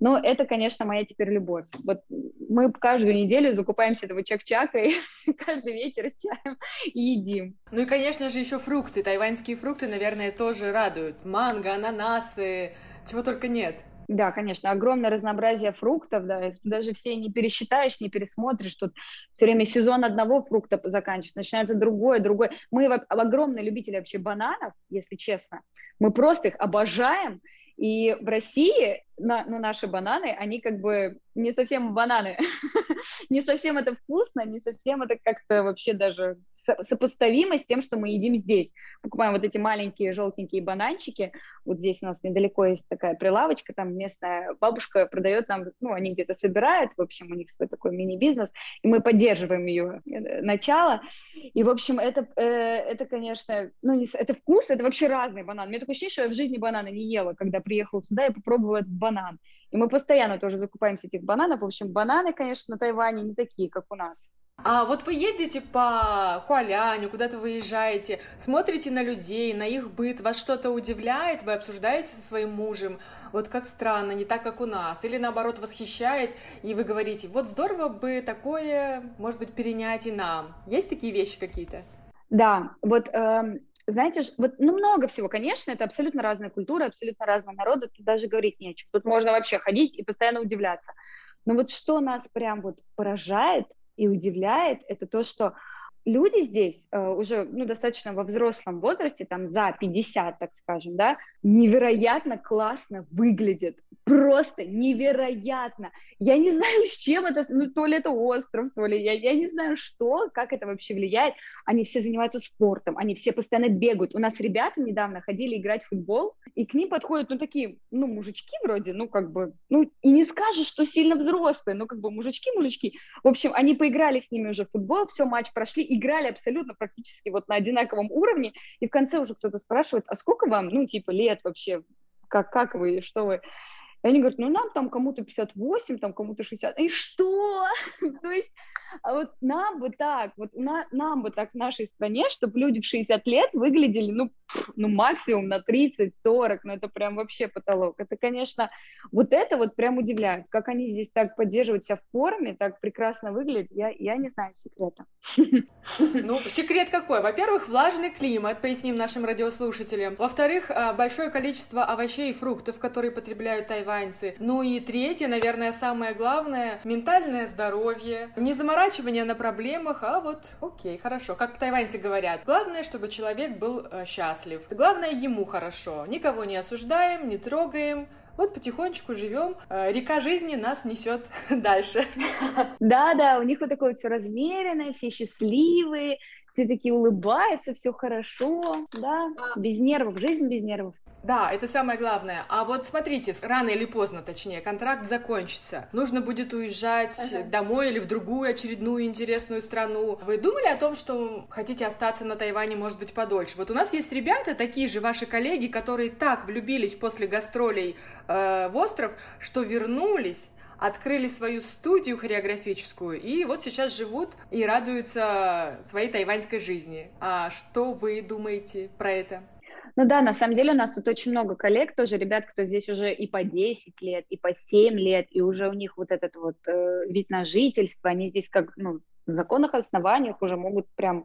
Но это, конечно, моя теперь любовь. Вот мы каждую неделю закупаемся этого чак-чака и каждый вечер чаем и едим. Ну и, конечно же, еще фрукты. Тайваньские фрукты, наверное, тоже радуют. Манго, ананасы, чего только нет. Да, конечно, огромное разнообразие фруктов, да, даже все не пересчитаешь, не пересмотришь, тут все время сезон одного фрукта заканчивается, начинается другой, другой. Мы огромные любители вообще бананов, если честно, мы просто их обожаем, и в России, на, ну, наши бананы, они как бы не совсем бананы, не совсем это вкусно, не совсем это как-то вообще даже сопоставимо с тем, что мы едим здесь. Покупаем вот эти маленькие желтенькие бананчики. Вот здесь у нас недалеко есть такая прилавочка, там местная бабушка продает нам, ну, они где-то собирают, в общем, у них свой такой мини-бизнес, и мы поддерживаем ее э, начало. И, в общем, это, э, это конечно, ну, не, это вкус, это вообще разный банан. Мне такое ощущение, что я в жизни банана не ела, когда приехала сюда и попробовала этот банан. И мы постоянно тоже закупаемся этих бананов. В общем, бананы, конечно, на Тайване не такие, как у нас. А вот вы ездите по Хуаляню, куда-то выезжаете, смотрите на людей, на их быт, вас что-то удивляет, вы обсуждаете со своим мужем, вот как странно, не так, как у нас, или наоборот восхищает, и вы говорите, вот здорово бы такое, может быть, перенять и нам. Есть такие вещи какие-то? Да, вот э, знаете, вот, ну, много всего, конечно, это абсолютно разная культура, абсолютно разные народы, тут даже говорить нечего. Тут можно вообще ходить и постоянно удивляться. Но вот что нас прям вот поражает и удивляет, это то, что люди здесь э, уже ну, достаточно во взрослом возрасте, там за 50, так скажем, да, невероятно классно выглядят просто невероятно. Я не знаю, с чем это, ну, то ли это остров, то ли я, я не знаю, что, как это вообще влияет. Они все занимаются спортом, они все постоянно бегают. У нас ребята недавно ходили играть в футбол, и к ним подходят, ну, такие, ну, мужички вроде, ну, как бы, ну, и не скажешь, что сильно взрослые, ну, как бы мужички-мужички. В общем, они поиграли с ними уже в футбол, все, матч прошли, играли абсолютно практически вот на одинаковом уровне, и в конце уже кто-то спрашивает, а сколько вам, ну, типа, лет вообще, как, как вы, что вы? И они говорят, ну нам там кому-то 58, там кому-то 60. И что? То есть а вот нам бы так, вот на, нам бы так в нашей стране, чтобы люди в 60 лет выглядели, ну, ну максимум на 30-40, ну это прям вообще потолок. Это, конечно, вот это вот прям удивляет, как они здесь так поддерживают себя в форме, так прекрасно выглядят, я, я не знаю секрета. Ну, секрет какой? Во-первых, влажный климат, поясним нашим радиослушателям. Во-вторых, а, большое количество овощей и фруктов, которые потребляют тайваньцы. Ну и третье, наверное, самое главное, ментальное здоровье. Не заморачивание на проблемах, а вот окей, хорошо. Как тайваньцы говорят, главное, чтобы человек был э, счастлив. Главное, ему хорошо. Никого не осуждаем, не трогаем, вот потихонечку живем, э, река жизни нас несет дальше. Да, да, у них вот такое вот все размеренное, все счастливые, все такие улыбаются, все хорошо, да, без нервов, жизнь без нервов. Да, это самое главное. А вот смотрите, рано или поздно, точнее, контракт закончится. Нужно будет уезжать ага. домой или в другую очередную интересную страну. Вы думали о том, что хотите остаться на Тайване, может быть, подольше? Вот у нас есть ребята, такие же ваши коллеги, которые так влюбились после гастролей э, в остров, что вернулись открыли свою студию хореографическую и вот сейчас живут и радуются своей тайваньской жизни. А что вы думаете про это? Ну да, на самом деле у нас тут очень много коллег, тоже ребят, кто здесь уже и по 10 лет, и по 7 лет, и уже у них вот этот вот э, вид на жительство, они здесь как, ну, в законных основаниях уже могут прям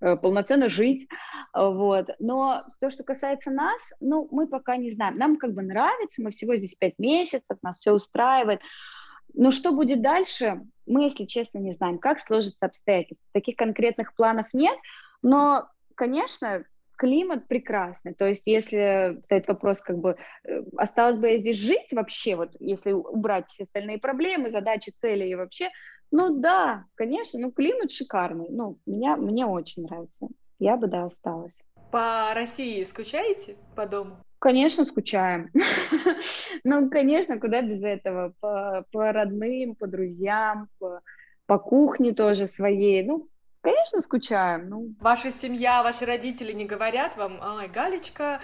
э, полноценно жить, вот. Но то, что касается нас, ну, мы пока не знаем. Нам как бы нравится, мы всего здесь 5 месяцев, нас все устраивает. Но что будет дальше, мы, если честно, не знаем, как сложатся обстоятельства. Таких конкретных планов нет, но, конечно, климат прекрасный. То есть, если стоит вопрос, как бы, э, осталось бы я здесь жить вообще, вот если убрать все остальные проблемы, задачи, цели и вообще, ну да, конечно, ну климат шикарный. Ну, меня, мне очень нравится. Я бы, да, осталась. По России скучаете по дому? Конечно, скучаем. ну, конечно, куда без этого? По, по родным, по друзьям, по, по кухне тоже своей. Ну, Конечно, скучаем. Ну. Ваша семья, ваши родители не говорят вам, ай, Галечка,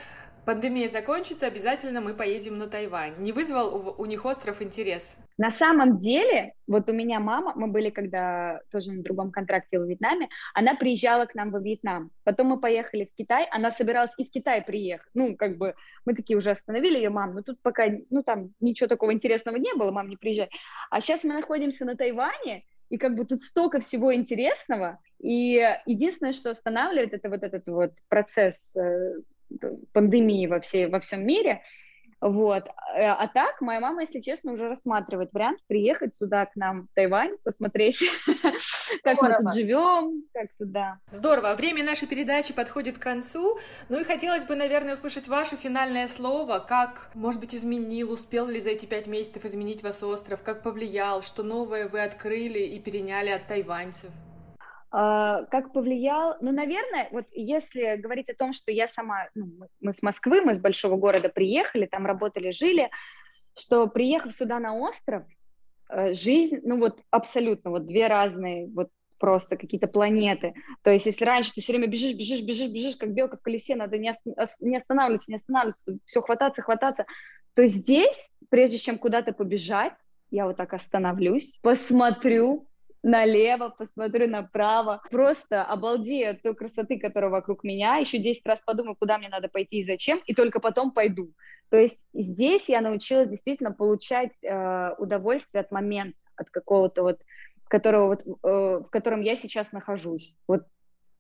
пандемия закончится, обязательно мы поедем на Тайвань. Не вызвал у, у них остров интерес? На самом деле, вот у меня мама, мы были когда тоже на другом контракте в Вьетнаме, она приезжала к нам во Вьетнам. Потом мы поехали в Китай, она собиралась и в Китай приехать. Ну, как бы мы такие уже остановили ее, мам, ну тут пока, ну там ничего такого интересного не было, мам, не приезжай. А сейчас мы находимся на Тайване, и как бы тут столько всего интересного, и единственное, что останавливает, это вот этот вот процесс э, пандемии во, всей, во всем мире, вот. Э, а так, моя мама, если честно, уже рассматривает вариант приехать сюда к нам в Тайвань, посмотреть, как мы тут живем, как туда. Здорово. Время нашей передачи подходит к концу. Ну и хотелось бы, наверное, услышать ваше финальное слово. Как, может быть, изменил, успел ли за эти пять месяцев изменить вас остров, как повлиял, что новое вы открыли и переняли от тайваньцев? Uh, как повлиял? Ну, наверное, вот если говорить о том, что я сама, ну, мы с Москвы, мы с большого города приехали, там работали, жили, что приехав сюда на остров, э, жизнь, ну вот абсолютно, вот две разные, вот просто какие-то планеты. То есть, если раньше ты все время бежишь, бежишь, бежишь, бежишь, как белка в колесе, надо не, не останавливаться, не останавливаться, все хвататься, хвататься, то здесь, прежде чем куда-то побежать, я вот так остановлюсь, посмотрю, налево, посмотрю направо, просто обалдею от той красоты, которая вокруг меня, еще 10 раз подумаю, куда мне надо пойти и зачем, и только потом пойду. То есть здесь я научилась действительно получать э, удовольствие от момента, от какого-то вот, которого вот, э, в котором я сейчас нахожусь. Вот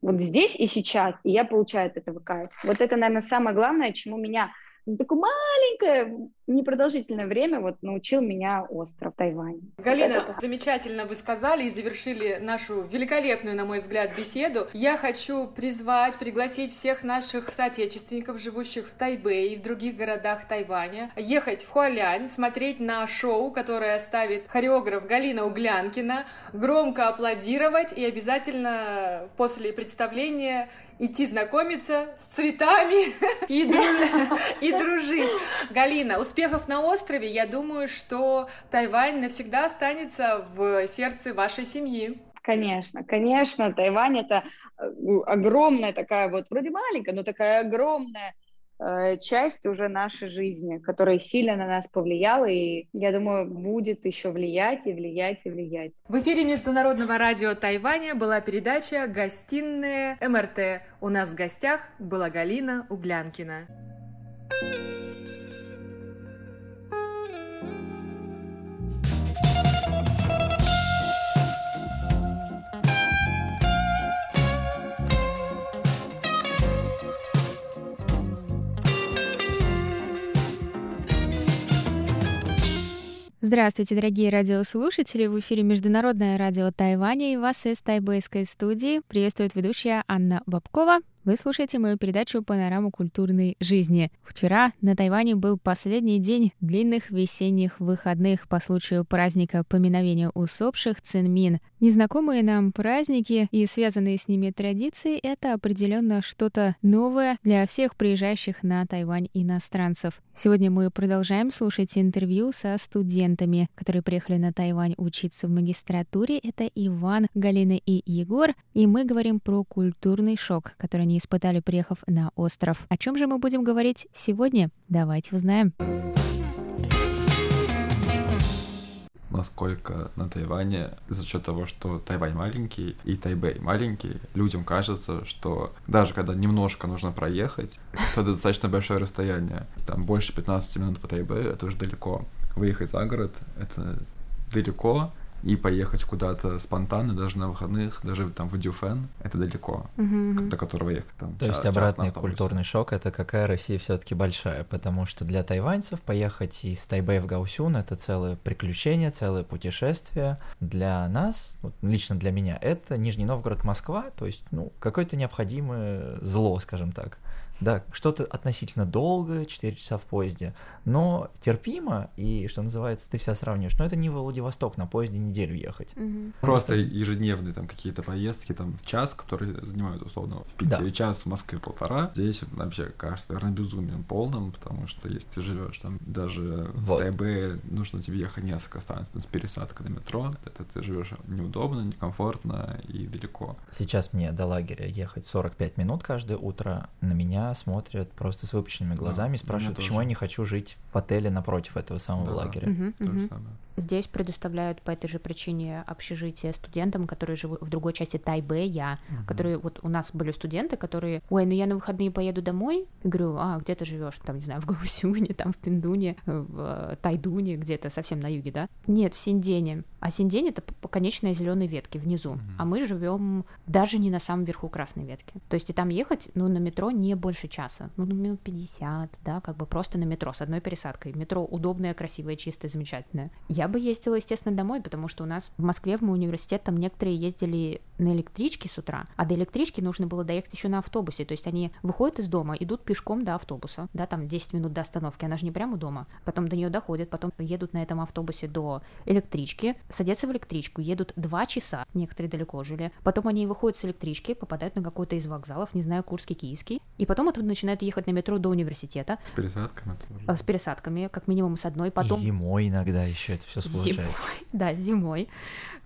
вот здесь и сейчас, и я получаю от этого кайф. Вот это, наверное, самое главное, чему меня за такое маленькое, непродолжительное время вот научил меня остров Тайвань. Галина, вот замечательно вы сказали и завершили нашу великолепную, на мой взгляд, беседу. Я хочу призвать, пригласить всех наших соотечественников, живущих в Тайбэе и в других городах Тайваня, ехать в Хуалянь, смотреть на шоу, которое ставит хореограф Галина Углянкина, громко аплодировать и обязательно после представления идти знакомиться с цветами и, дружить. Галина, успехов на острове. Я думаю, что Тайвань навсегда останется в сердце вашей семьи. Конечно, конечно, Тайвань это э, огромная такая вот, вроде маленькая, но такая огромная Э, часть уже нашей жизни, которая сильно на нас повлияла и, я думаю, будет еще влиять и влиять и влиять. В эфире Международного радио Тайваня была передача «Гостиная МРТ». У нас в гостях была Галина Углянкина. thank you Здравствуйте, дорогие радиослушатели! В эфире Международное радио Тайваня и вас из тайбэйской студии приветствует ведущая Анна Бабкова. Вы слушаете мою передачу «Панораму культурной жизни». Вчера на Тайване был последний день длинных весенних выходных по случаю праздника поминовения усопших Цинмин. Незнакомые нам праздники и связанные с ними традиции — это определенно что-то новое для всех приезжающих на Тайвань иностранцев. Сегодня мы продолжаем слушать интервью со студентами, которые приехали на Тайвань учиться в магистратуре. Это Иван, Галина и Егор. И мы говорим про культурный шок, который они испытали, приехав на остров. О чем же мы будем говорить сегодня? Давайте узнаем. Насколько на Тайване за счет того, что Тайвань маленький и Тайбэй маленький, людям кажется, что даже когда немножко нужно проехать, то это достаточно большое расстояние. Там больше 15 минут по Тайбэю — это уже далеко. Выехать за город — это далеко, и поехать куда-то спонтанно, даже на выходных, даже там в Дюфен, это далеко, mm-hmm. до которого ехать там. То час, есть обратный культурный шок это какая Россия все-таки большая, потому что для тайваньцев поехать из Тайбэя в Гаусюн это целое приключение, целое путешествие. Для нас, вот лично для меня, это Нижний Новгород, Москва, то есть ну какое-то необходимое зло, скажем так. Да, что-то относительно долгое, 4 часа в поезде, но терпимо, и, что называется, ты вся сравниваешь. Но это не Владивосток, на поезде неделю ехать. Угу. Просто ежедневные там какие-то поездки, там в час, которые занимают условно в Питере да. час, в Москве полтора. Здесь вообще кажется, наверное, безумием полным, потому что если ты живешь там даже вот. в ТБ, нужно тебе ехать несколько станций с пересадкой на метро, это ты живешь неудобно, некомфортно и далеко. Сейчас мне до лагеря ехать 45 минут каждое утро, на меня смотрят просто с выпущенными глазами да, и спрашивают, почему тоже. я не хочу жить в отеле напротив этого самого да, лагеря. Угу, угу. Здесь предоставляют по этой же причине общежитие студентам, которые живут в другой части Тайбэя, угу. которые вот у нас были студенты, которые, ой, ну я на выходные поеду домой, и говорю, а где ты живешь, там не знаю, в Гаусюне, там в Пиндуне, в Тайдуне, где-то совсем на юге, да? Нет, в Синдене. А Синдень это конечная зеленой ветки внизу, угу. а мы живем даже не на самом верху красной ветки. То есть и там ехать, ну на метро не больше часа, ну минут 50, да, как бы просто на метро с одной пересадкой. Метро удобное, красивое, чистое, замечательное. Я Я бы ездила, естественно, домой, потому что у нас в Москве, в мой университет, там некоторые ездили на электричке с утра, а до электрички нужно было доехать еще на автобусе. То есть они выходят из дома, идут пешком до автобуса, да, там 10 минут до остановки, она же не прямо у дома. Потом до нее доходят, потом едут на этом автобусе до электрички, садятся в электричку, едут 2 часа, некоторые далеко жили. Потом они выходят с электрички, попадают на какой-то из вокзалов, не знаю, Курский, Киевский, и потом оттуда начинают ехать на метро до университета. С пересадками тоже. А, С пересадками, как минимум с одной, потом... И зимой иногда еще это все случается. Зимой, да, зимой.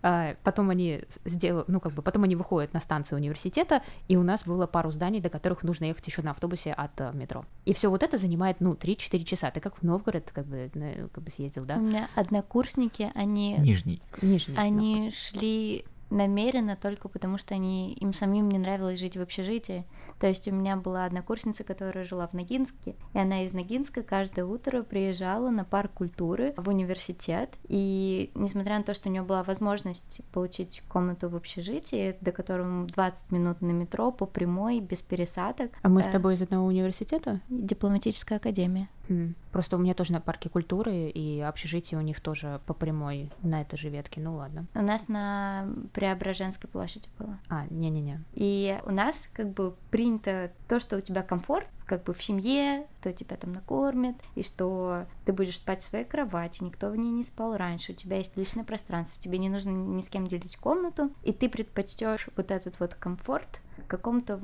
А, Потом они сделают, ну как бы, потом они выходят на станцию университета, и у нас было пару зданий, до которых нужно ехать еще на автобусе от э, метро. И все вот это занимает, ну, 3-4 часа. Ты как в Новгород, как бы, как бы съездил, да? У меня однокурсники, они, Нижний. Нижний. они шли намеренно только потому, что они, им самим не нравилось жить в общежитии. То есть у меня была однокурсница, которая жила в Ногинске, и она из Ногинска каждое утро приезжала на парк культуры в университет. И несмотря на то, что у нее была возможность получить комнату в общежитии, до которого 20 минут на метро по прямой, без пересадок, А мы с э, тобой из одного университета? дипломатическая академия. Просто у меня тоже на парке культуры, и общежитие у них тоже по прямой на этой же ветке. Ну ладно. У нас на Преображенской площади было. А, не-не-не. И у нас как бы принято то, что у тебя комфорт, как бы в семье, что тебя там накормят, и что ты будешь спать в своей кровати, никто в ней не спал раньше, у тебя есть личное пространство, тебе не нужно ни с кем делить комнату, и ты предпочтешь вот этот вот комфорт какому-то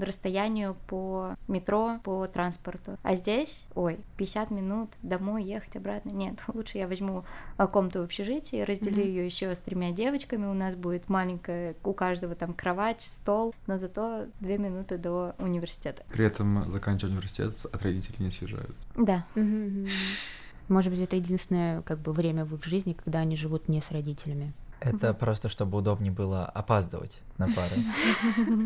расстоянию по метро, по транспорту. А здесь, ой, 50 минут домой ехать обратно. Нет, лучше я возьму а, комнату в общежитии, разделю Мгм. ее еще с тремя девочками. У нас будет маленькая, у каждого там кровать, стол, но зато две минуты до университета. При этом, заканчивая университет, от родителей не съезжают. Да. Может быть, это единственное как бы время в их жизни, когда они живут не с родителями. Это просто чтобы удобнее было опаздывать на пары.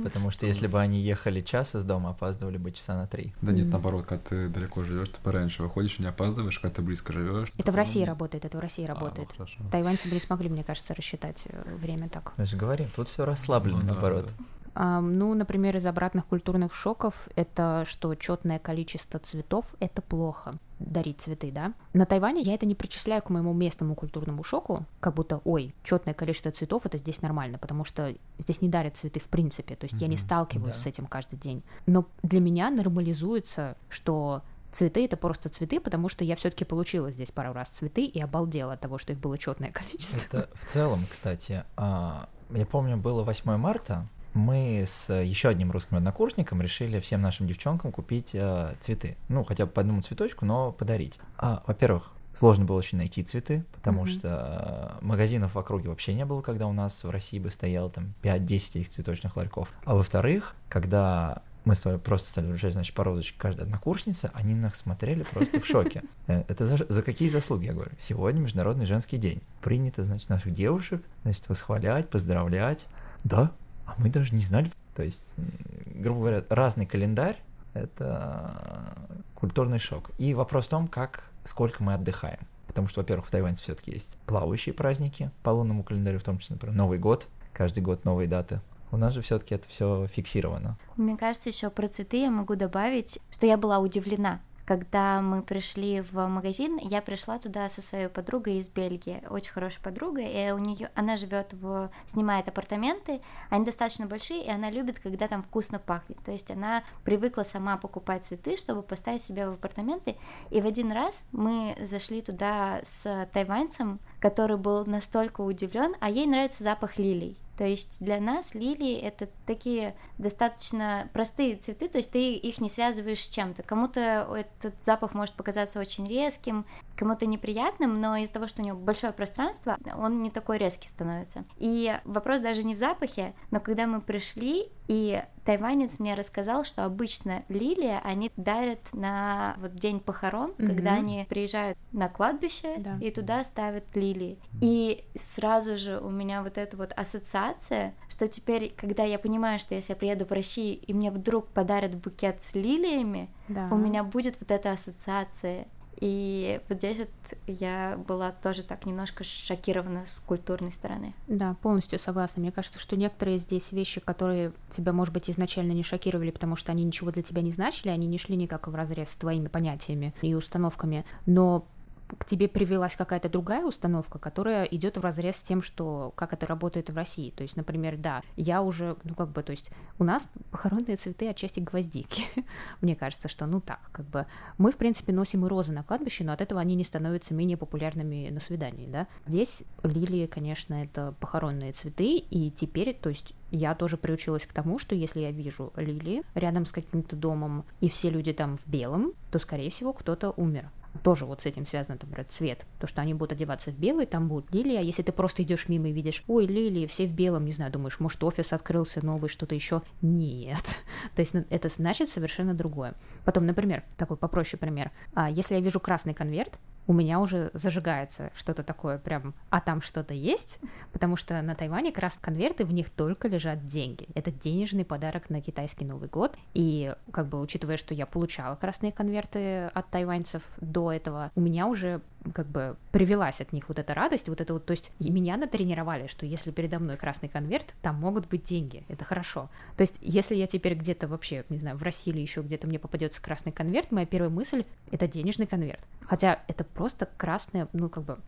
Потому что если бы они ехали час из дома, опаздывали бы часа на три. Да нет, наоборот, когда ты далеко живешь, ты пораньше выходишь и не опаздываешь, когда ты близко живешь. Это в России работает, это в России А, работает. ну хорошо. Тайваньцы бы не смогли, мне кажется, рассчитать э, время так. Мы же говорим, тут все расслаблено, Ну наоборот. Ну, например, из обратных культурных шоков это что четное количество цветов это плохо дарить цветы, да. На Тайване я это не причисляю к моему местному культурному шоку, как будто, ой, четное количество цветов это здесь нормально, потому что здесь не дарят цветы в принципе, то есть я не сталкиваюсь да. с этим каждый день. Но для меня нормализуется, что цветы это просто цветы, потому что я все-таки получила здесь пару раз цветы и обалдела от того, что их было четное количество. Это в целом, кстати, а, я помню, было 8 марта, мы с еще одним русским однокурсником решили всем нашим девчонкам купить э, цветы. Ну, хотя бы по одному цветочку, но подарить. А, во-первых, сложно было очень найти цветы, потому Мгм. что э, магазинов в округе вообще не было, когда у нас в России бы стоял там 5-10 этих цветочных ларьков. А во-вторых, когда мы просто стали вручать, значит, по розочке каждой однокурснице, они на нас смотрели просто в шоке. Э, Это за, за какие заслуги, я говорю? Сегодня Международный женский день. Принято, значит, наших девушек, значит, восхвалять, поздравлять. Да, а мы даже не знали. То есть, грубо говоря, разный календарь — это культурный шок. И вопрос в том, как, сколько мы отдыхаем. Потому что, во-первых, в Тайване все-таки есть плавающие праздники по лунному календарю, в том числе, например, Новый год, каждый год новые даты. У нас же все-таки это все фиксировано. Мне кажется, еще про цветы я могу добавить, что я была удивлена. Когда мы пришли в магазин, я пришла туда со своей подругой из Бельгии, очень хорошая подруга, и у нее она живет в снимает апартаменты, они достаточно большие, и она любит, когда там вкусно пахнет. То есть она привыкла сама покупать цветы, чтобы поставить себе в апартаменты. И в один раз мы зашли туда с тайваньцем, который был настолько удивлен, а ей нравится запах лилий. То есть для нас лилии это такие достаточно простые цветы, то есть ты их не связываешь с чем-то. Кому-то этот запах может показаться очень резким, кому-то неприятным, но из-за того, что у него большое пространство, он не такой резкий становится. И вопрос даже не в запахе, но когда мы пришли, и тайванец мне рассказал, что обычно лилии они дарят на вот день похорон, Мгм. когда они приезжают на кладбище Да. и туда ставят лилии. И сразу же у меня вот эта вот ассоциация, что теперь, когда я понимаю, что если я приеду в Россию и мне вдруг подарят букет с лилиями, Да. у меня будет вот эта ассоциация. И вот здесь вот я была тоже так немножко шокирована с культурной стороны. Да, полностью согласна. Мне кажется, что некоторые здесь вещи, которые тебя, может быть, изначально не шокировали, потому что они ничего для тебя не значили, они не шли никак в разрез с твоими понятиями и установками, но к тебе привелась какая-то другая установка, которая идет в разрез с тем, что как это работает в России. То есть, например, да, я уже, ну как бы, то есть у нас похоронные цветы отчасти гвоздики. Мне кажется, что ну так, как бы мы, в принципе, носим и розы на кладбище, но от этого они не становятся менее популярными на свидании, да. Здесь лилии, конечно, это похоронные цветы, и теперь, то есть я тоже приучилась к тому, что если я вижу лилии рядом с каким-то домом, и все люди там в белом, то, скорее всего, кто-то умер тоже вот с этим связано, например, цвет. То, что они будут одеваться в белый, там будут лилии, а если ты просто идешь мимо и видишь, ой, лилии, все в белом, не знаю, думаешь, может, офис открылся новый, что-то еще. Нет. То есть ну, это значит совершенно другое. Потом, например, такой попроще пример. А если я вижу красный конверт, у меня уже зажигается что-то такое прям, а там что-то есть, потому что на Тайване как раз конверты, в них только лежат деньги. Это денежный подарок на китайский Новый год, и как бы учитывая, что я получала красные конверты от тайваньцев до этого, у меня уже как бы привелась от них вот эта радость, вот это вот, то есть меня натренировали, что если передо мной красный конверт, там могут быть деньги, это хорошо. То есть если я теперь где-то вообще, не знаю, в России или еще где-то мне попадется красный конверт, моя первая мысль — это денежный конверт. Хотя это просто красное, ну как бы,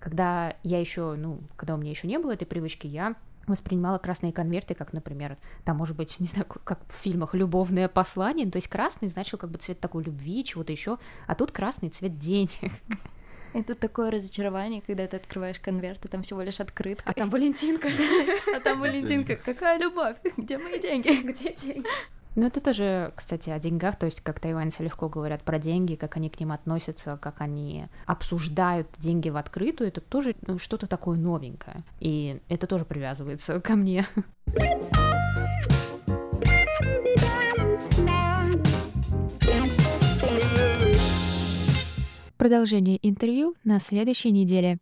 когда я еще, ну, когда у меня еще не было этой привычки, я воспринимала красные конверты, как, например, там, может быть, не знаю, как в фильмах «Любовное послание», то есть красный значил как бы цвет такой любви, чего-то еще, а тут красный цвет денег. И тут такое разочарование, когда ты открываешь конверт, и там всего лишь открытка. А там Валентинка. А там Валентинка. Какая любовь? Где мои деньги? Где деньги? Ну, это тоже, кстати, о деньгах, то есть как тайваньцы легко говорят про деньги, как они к ним относятся, как они обсуждают деньги в открытую, это тоже ну, что-то такое новенькое. И это тоже привязывается ко мне. Продолжение интервью на следующей неделе.